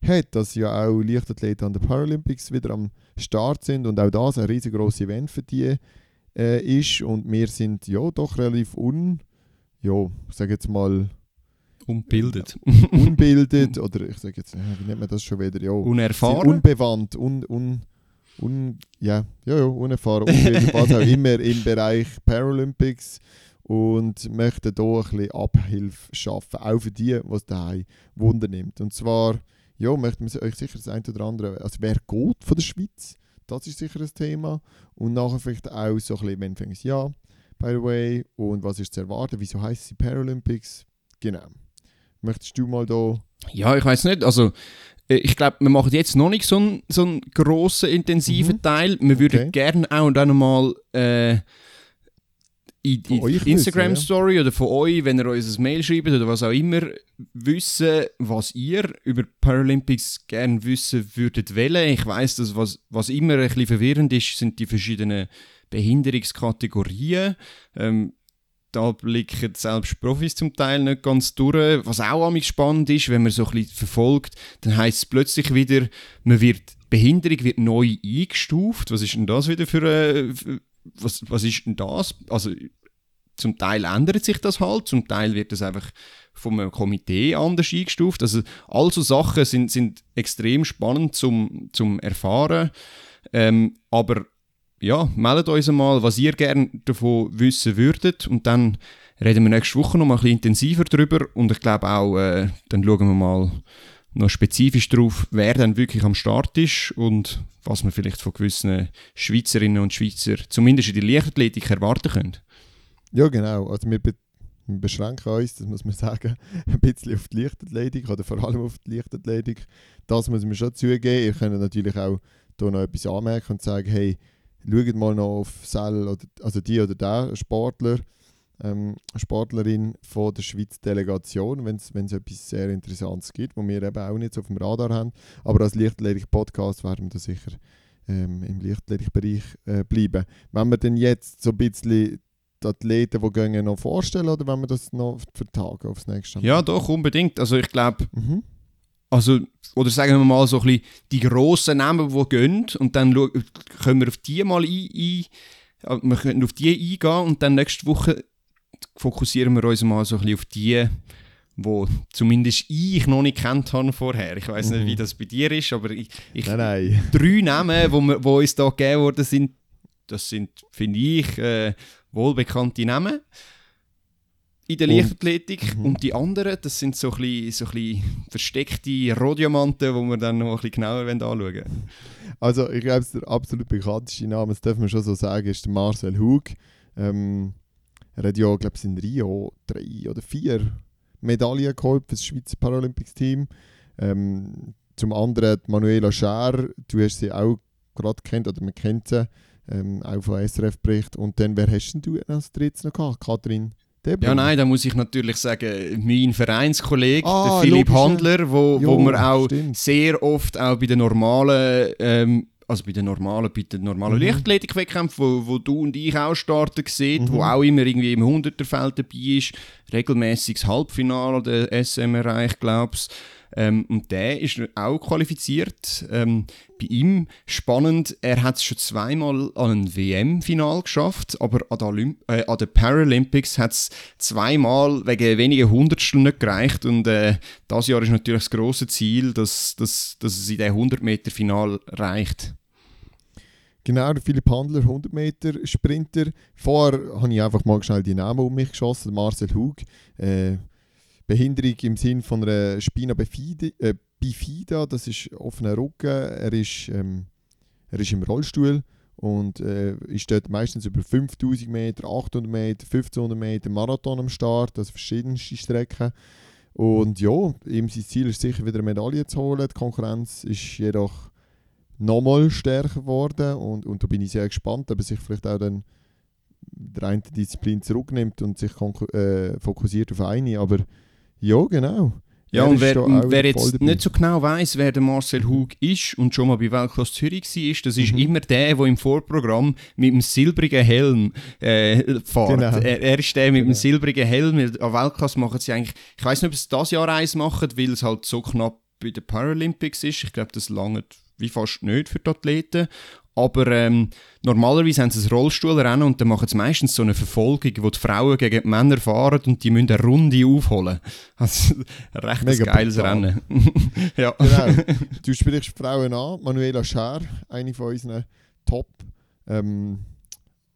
hat dass ja auch Leichtathleten an den Paralympics wieder am Start sind und auch das ein riesengroßes Event für die äh, ist. Und wir sind ja doch relativ un, ja, ich sage jetzt mal unbildet, unbildet oder ich sage jetzt, wie nennt man das schon wieder, ja, unerfahren, unbewandt, un, un, un, ja, ja, ja, unerfahren, was auch immer im Bereich Paralympics. Und möchten hier ein bisschen Abhilfe schaffen, auch für die, was daheim Wunder nimmt. Und zwar ja, möchte man euch sicher das eine oder andere, also wer geht von der Schweiz, das ist sicher ein Thema. Und nachher vielleicht auch so ein bisschen, wenn fängt ja, by the way, und was ist zu erwarten, wieso heißt sie Paralympics? Genau. Möchtest du mal da... Ja, ich weiß nicht, also äh, ich glaube, wir machen jetzt noch nicht so einen, so einen grossen, intensiven mhm. Teil. Wir würden okay. gerne auch dann mal äh, in die Instagram-Story ja. oder von euch, wenn ihr uns ein Mail schreibt oder was auch immer, wissen, was ihr über Paralympics gerne wissen würdet wollen. Ich weiß, dass was, was immer ein bisschen verwirrend ist, sind die verschiedenen Behinderungskategorien. Ähm, da blicken selbst Profis zum Teil nicht ganz durch. Was auch am spannend ist, wenn man so ein bisschen verfolgt, dann heißt es plötzlich wieder, man wird, Behinderung wird neu eingestuft. Was ist denn das wieder für eine, was, was ist denn das? Also zum Teil ändert sich das halt, zum Teil wird das einfach vom Komitee anders eingestuft. Also all so Sachen sind, sind extrem spannend zum, zum Erfahren. Ähm, aber ja, meldet uns mal, was ihr gerne davon wissen würdet und dann reden wir nächste Woche noch mal ein bisschen intensiver darüber und ich glaube auch, äh, dann schauen wir mal noch spezifisch darauf, wer dann wirklich am Start ist und was man vielleicht von gewissen Schweizerinnen und Schweizer zumindest in der Leichtathletik erwarten können. Ja, genau. Also wir, be beschränken uns, das muss man sagen, ein bisschen auf die Leichtathletik oder vor allem auf die Leichtathletik. Das muss man schon zugeben. Ihr könnt natürlich auch hier noch etwas anmerken und sagen, hey, schaut mal noch auf Sell oder also die oder der Sportler, ähm, Sportlerin von der Schweiz Delegation, wenn es etwas sehr Interessantes gibt, wo wir eben auch nicht so auf dem Radar haben. Aber als Leichtathletik-Podcast werden wir da sicher ähm, im Leichtathletik-Bereich äh, bleiben. Wenn wir denn jetzt so ein bisschen die Athleten, die gehen, noch vorstellen oder wenn wir das noch vertagen aufs nächste Mal? Ja, doch, unbedingt. Also ich glaube, mhm. also, oder sagen wir mal so ein bisschen die grossen Namen, die gehen und dann können wir auf die mal ein, ein, wir können auf die eingehen und dann nächste Woche fokussieren wir uns mal so ein bisschen auf die, wo zumindest ich noch nicht kennt habe vorher. Ich weiß nicht, wie mhm. das bei dir ist, aber ich, ich nein, nein. drei Namen, wo, wir, wo uns da gegeben worden sind, das sind, finde ich, äh, wohlbekannte Namen in der Leichtathletik. Und, mhm. und die anderen, das sind so ein bisschen, so ein bisschen versteckte Rhodiomanten, die wir dann noch ein bisschen genauer anschauen wollen. Also ich glaube, der absolut bekannteste Name, das darf man schon so sagen, ist Marcel Hug. Ähm, er hat ja, glaube ich, in Rio drei oder vier Medaillen geholt für das Schweizer Paralympics-Team. Ähm, zum anderen Manuela Scher, du hast sie auch gerade kennt oder man kennt sie ähm, auch von SRF bericht. Und dann, wer hast denn du als drittes noch gehabt? Katrin Debrun? Ja, nein, da muss ich natürlich sagen, mein Vereinskollege, ah, der Philipp Handler, wo, jo, wo wir auch stimmt. sehr oft auch bei den normalen ähm, also bei den normalen, bei den normalen mhm. Leichtathletik-Wettkämpfen, wo, wo du und ich auch starten sehen, mhm. wo auch immer irgendwie im 100er-Feld dabei ist, regelmäßiges Halbfinale der SM erreicht, glaubst ähm, und der ist auch qualifiziert. Ähm, bei ihm spannend, er hat es schon zweimal an ein WM-Final geschafft, aber an den, Olymp äh, an den Paralympics hat es zweimal wegen wenigen Hundertstel nicht gereicht. Und äh, das Jahr ist natürlich das große Ziel, dass, dass, dass es in den 100 Meter Final reicht. Genau, der Philipp Handler, 100 Meter Sprinter. Vorher habe ich einfach mal schnell die Namen um mich geschossen. Marcel Hug, äh, Behinderung im Sinn von einer Spina bifida, äh, bifida das ist offener Rücken. Er ist, ähm, er ist im Rollstuhl und äh, ist dort meistens über 5000 Meter, 800 Meter, 1500 Meter Marathon am Start, also verschiedenste Strecken. Und ja, ihm sein Ziel ist sicher wieder eine Medaille zu holen. Die Konkurrenz ist jedoch nochmal stärker geworden und, und da bin ich sehr gespannt, ob er sich vielleicht auch dann der eine Disziplin zurücknimmt und sich äh, fokussiert auf eine. Aber ja, genau. Ja, und wer, wer jetzt nicht so genau weiß, wer der Marcel Hug ist und schon mal bei Weltklasse Zürich war, das ist mhm. immer der, der im Vorprogramm mit dem silbrigen Helm äh, fährt. Genau. Er, er, ist der mit genau. dem silbrigen Helm. An Weltklasse machen sie eigentlich, ich weiß nicht, ob sie das Jahr eins machen, weil es halt so knapp bei den Paralympics ist. Ich glaube, das lange wie fast nicht für die Athleten. Aber ähm, normalerweise haben sie ein Rollstuhlrennen und dann machen sie meistens so eine Verfolgung, wo die Frauen gegen die Männer fahren und die müssen eine Runde aufholen. Also ein recht Mega geiles brutal. Rennen. ja. Genau. Du sprichst Frauen an. Manuela Scher, eine von unseren Top ähm,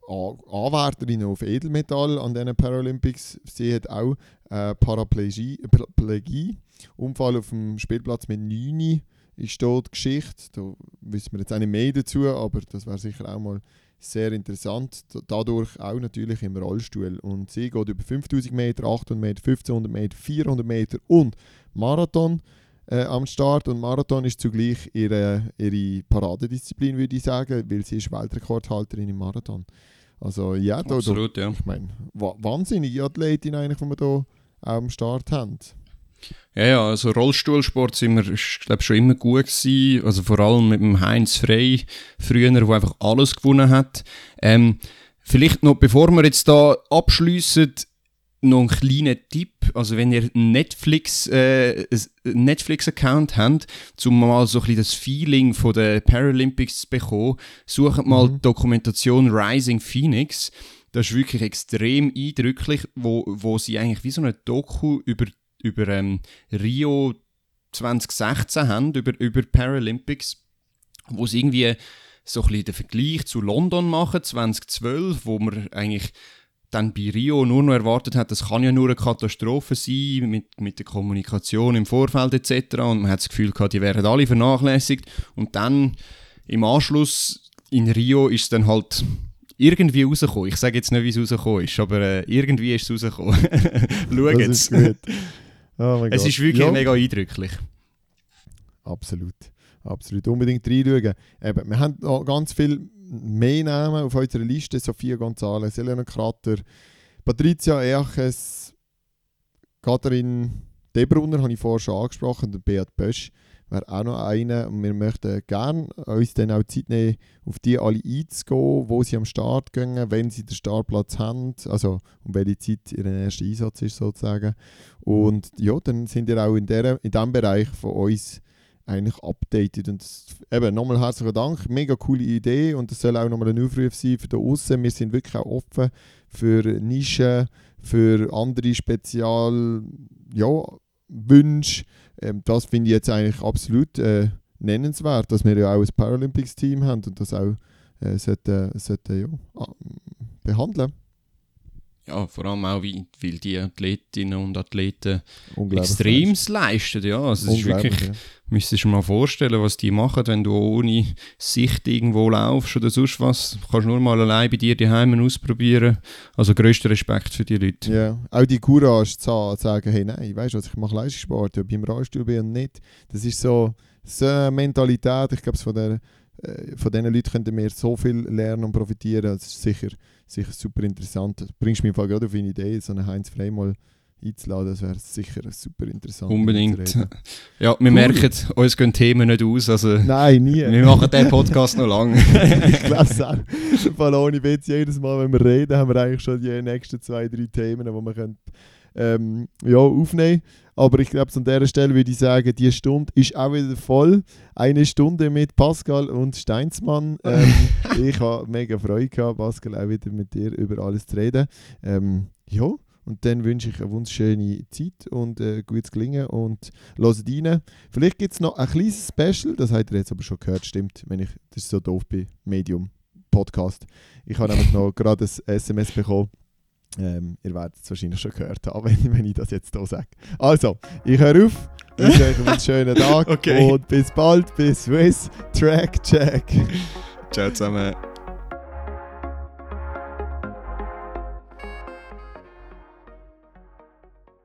Anwärterinnen auf Edelmetall an den Paralympics. Sie hat auch äh, Paraplegie, Plegie, Unfall auf dem Spielplatz mit 9 ist dort Geschichte. Da wissen wir jetzt auch nicht mehr dazu, aber das wäre sicher auch mal sehr interessant. Dadurch auch natürlich im Rollstuhl. Und sie geht über 5000 Meter, 800 Meter, 1500 Meter, 400 Meter und Marathon äh, am Start. Und Marathon ist zugleich ihre, ihre Paradedisziplin, würde ich sagen, weil sie ist Weltrekordhalterin im Marathon. Also ja, da, Absolut, da, ja. ich meine, wahnsinnige Athletin eigentlich, die wir hier am Start haben. Ja, ja, also Rollstuhlsport sind wir, glaube schon immer gut gewesen. Also vor allem mit dem Heinz Frey früher, der einfach alles gewonnen hat. Ähm, vielleicht noch, bevor wir jetzt da abschließen, noch einen kleinen Tipp. Also wenn ihr Netflix, äh, einen Netflix-Account habt, um mal so ein bisschen das Feeling von den Paralympics zu bekommen, sucht mal mhm. die Dokumentation Rising Phoenix. Das ist wirklich extrem eindrücklich, wo, wo sie eigentlich wie so eine Doku über über ähm, Rio 2016 haben, über, über Paralympics, wo sie irgendwie so ein bisschen den Vergleich zu London machen, 2012, wo man eigentlich dann bei Rio nur noch erwartet hat, das kann ja nur eine Katastrophe sein mit, mit der Kommunikation im Vorfeld etc. Und man hat das Gefühl gehabt, die werden alle vernachlässigt. Und dann im Anschluss in Rio ist es dann halt irgendwie rausgekommen. Ich sage jetzt nicht, wie es rausgekommen ist, aber äh, irgendwie ist es rausgekommen. Schau jetzt. Oh es ist wirklich ja. mega eindrücklich. Absolut. Absolut. Unbedingt reinschauen. Eben, wir haben noch ganz viel mehr Namen auf unserer Liste. Sophia González, Elena Krater, Patricia Erches, Katharin Debrunner, habe ich vorher schon angesprochen, und Beat Bösch wäre auch noch einer. Und wir möchten gerne uns dann auch Zeit nehmen, auf die alle einzugehen, wo sie am Start gehen, wenn sie den Startplatz haben, also um welche Zeit ihr erster Einsatz ist sozusagen. Und ja, dann sind ihr auch in, der, in diesem Bereich von uns eigentlich updated. Und eben, nochmal herzlichen Dank, mega coole Idee und das soll auch nochmal ein Aufruf sein für da außen. Wir sind wirklich auch offen für Nischen, für andere Spezial, ja, Wünsche. Ähm, das finde ich jetzt eigentlich absolut äh, nennenswert, dass wir ja auch ein Paralympics-Team haben und das auch äh, sollten, sollten, ja, behandeln. Ja, vor allem auch, weil, weil die Athletinnen und Athleten extrem leisten. Ja, also es ist wirklich, ja. müsstest du dir mal vorstellen, was die machen, wenn du ohne Sicht irgendwo laufst oder sonst was. Du kannst nur mal allein bei dir die Heimen ausprobieren. Also größter Respekt für die Leute. Ja, auch die Courage zu sagen, hey, nein, weißt du was, ich mache Leistungssport, ob ich im Rollstuhl bin und nicht. Das ist so, so eine Mentalität, ich glaube, von der von diesen Leuten könnten wir so viel lernen und profitieren. Das ist sicher, sicher super interessant. Du bringst mich gerade auf eine Idee, so einen Heinz Frey mal einzuladen. Das wäre sicher super interessant. Unbedingt. Ja, wir cool. merken, uns gehen Themen nicht aus. Also Nein, nie. Wir machen den Podcast noch lange. ich glaube es auch. Balloni jetzt jedes Mal, wenn wir reden, haben wir eigentlich schon die nächsten zwei, drei Themen, die wir können, ähm, ja, aufnehmen. Aber ich glaube, an dieser Stelle würde ich sagen, die Stunde ist auch wieder voll. Eine Stunde mit Pascal und Steinsmann. Ähm, ich habe mega Freude gehabt, Pascal, auch wieder mit dir über alles zu reden. Ähm, ja, und dann wünsche ich eine wunderschöne Zeit und äh, gutes Gelingen und hört rein. Vielleicht gibt es noch ein kleines Special, das habt ihr jetzt aber schon gehört, stimmt, wenn ich das so doof bin, Medium. Podcast. Ich habe nämlich noch gerade ein SMS bekommen. Ähm, ihr werdet es wahrscheinlich schon gehört haben, wenn, wenn ich das jetzt hier sage. Also, ich höre auf. Ich wünsche euch einen schönen Tag Okay. und bis bald, bis Swiss Track Check. Ciao zusammen.